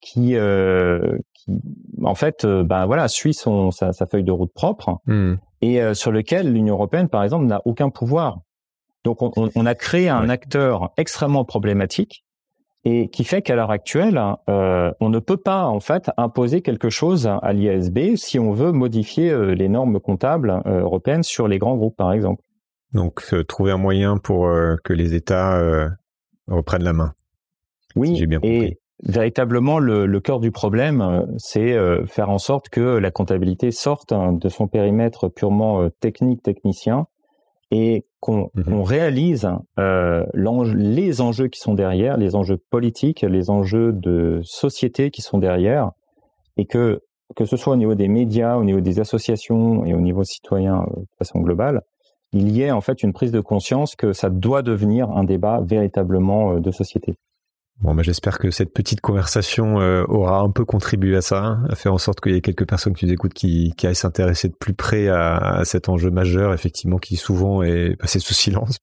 qui, euh, qui en fait, euh, ben voilà, suit son, sa, sa, feuille de route propre mmh. et euh, sur lequel l'Union européenne, par exemple, n'a aucun pouvoir. Donc on, on, a créé un acteur extrêmement problématique et qui fait qu'à l'heure actuelle, euh, on ne peut pas en fait imposer quelque chose à l'ISB si on veut modifier euh, les normes comptables euh, européennes sur les grands groupes, par exemple.
Donc, trouver un moyen pour que les États reprennent la main.
Oui, j'ai bien compris. Et véritablement, le, le cœur du problème, c'est faire en sorte que la comptabilité sorte hein, de son périmètre purement technique, technicien, et qu'on mmh réalise euh, les enjeux qui sont derrière, les enjeux politiques, les enjeux de société qui sont derrière, et que que ce soit au niveau des médias, au niveau des associations et au niveau citoyen euh, de façon globale, il y ait en fait une prise de conscience que ça doit devenir un débat véritablement euh, de société.
Bon, bah, j'espère que cette petite conversation euh, aura un peu contribué à ça, à faire en sorte qu'il y ait quelques personnes qui nous écoutent qui, qui aillent s'intéresser de plus près à, à, cet enjeu majeur, effectivement, qui souvent est passé sous silence,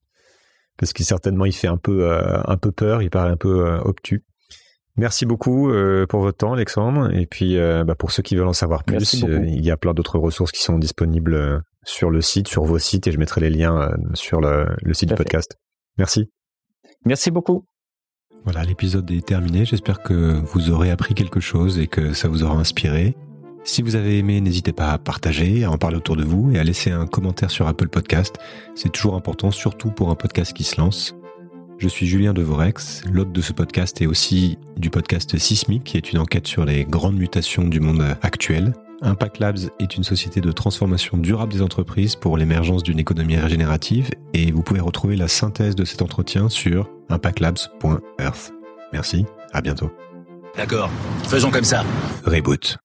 parce qu'il certainement il fait un peu euh, un peu peur, il paraît un peu euh, obtus. Merci beaucoup pour votre temps, Alexandre. Et puis, bah, pour ceux qui veulent en savoir plus, il y a plein d'autres ressources qui sont disponibles sur le site, sur vos sites, et je mettrai les liens sur le, le site du podcast. Merci.
Merci beaucoup.
Voilà, l'épisode est terminé. J'espère que vous aurez appris quelque chose et que ça vous aura inspiré. Si vous avez aimé, n'hésitez pas à partager, à en parler autour de vous et à laisser un commentaire sur Apple Podcast. C'est toujours important, surtout pour un podcast qui se lance. Je suis Julien Devorex, l'hôte de ce podcast et aussi du podcast Sismic, qui est une enquête sur les grandes mutations du monde actuel. Impact Labs est une société de transformation durable des entreprises pour l'émergence d'une économie régénérative et vous pouvez retrouver la synthèse de cet entretien sur impactlabs.earth. Merci, à bientôt.
D'accord, faisons comme ça.
Reboot.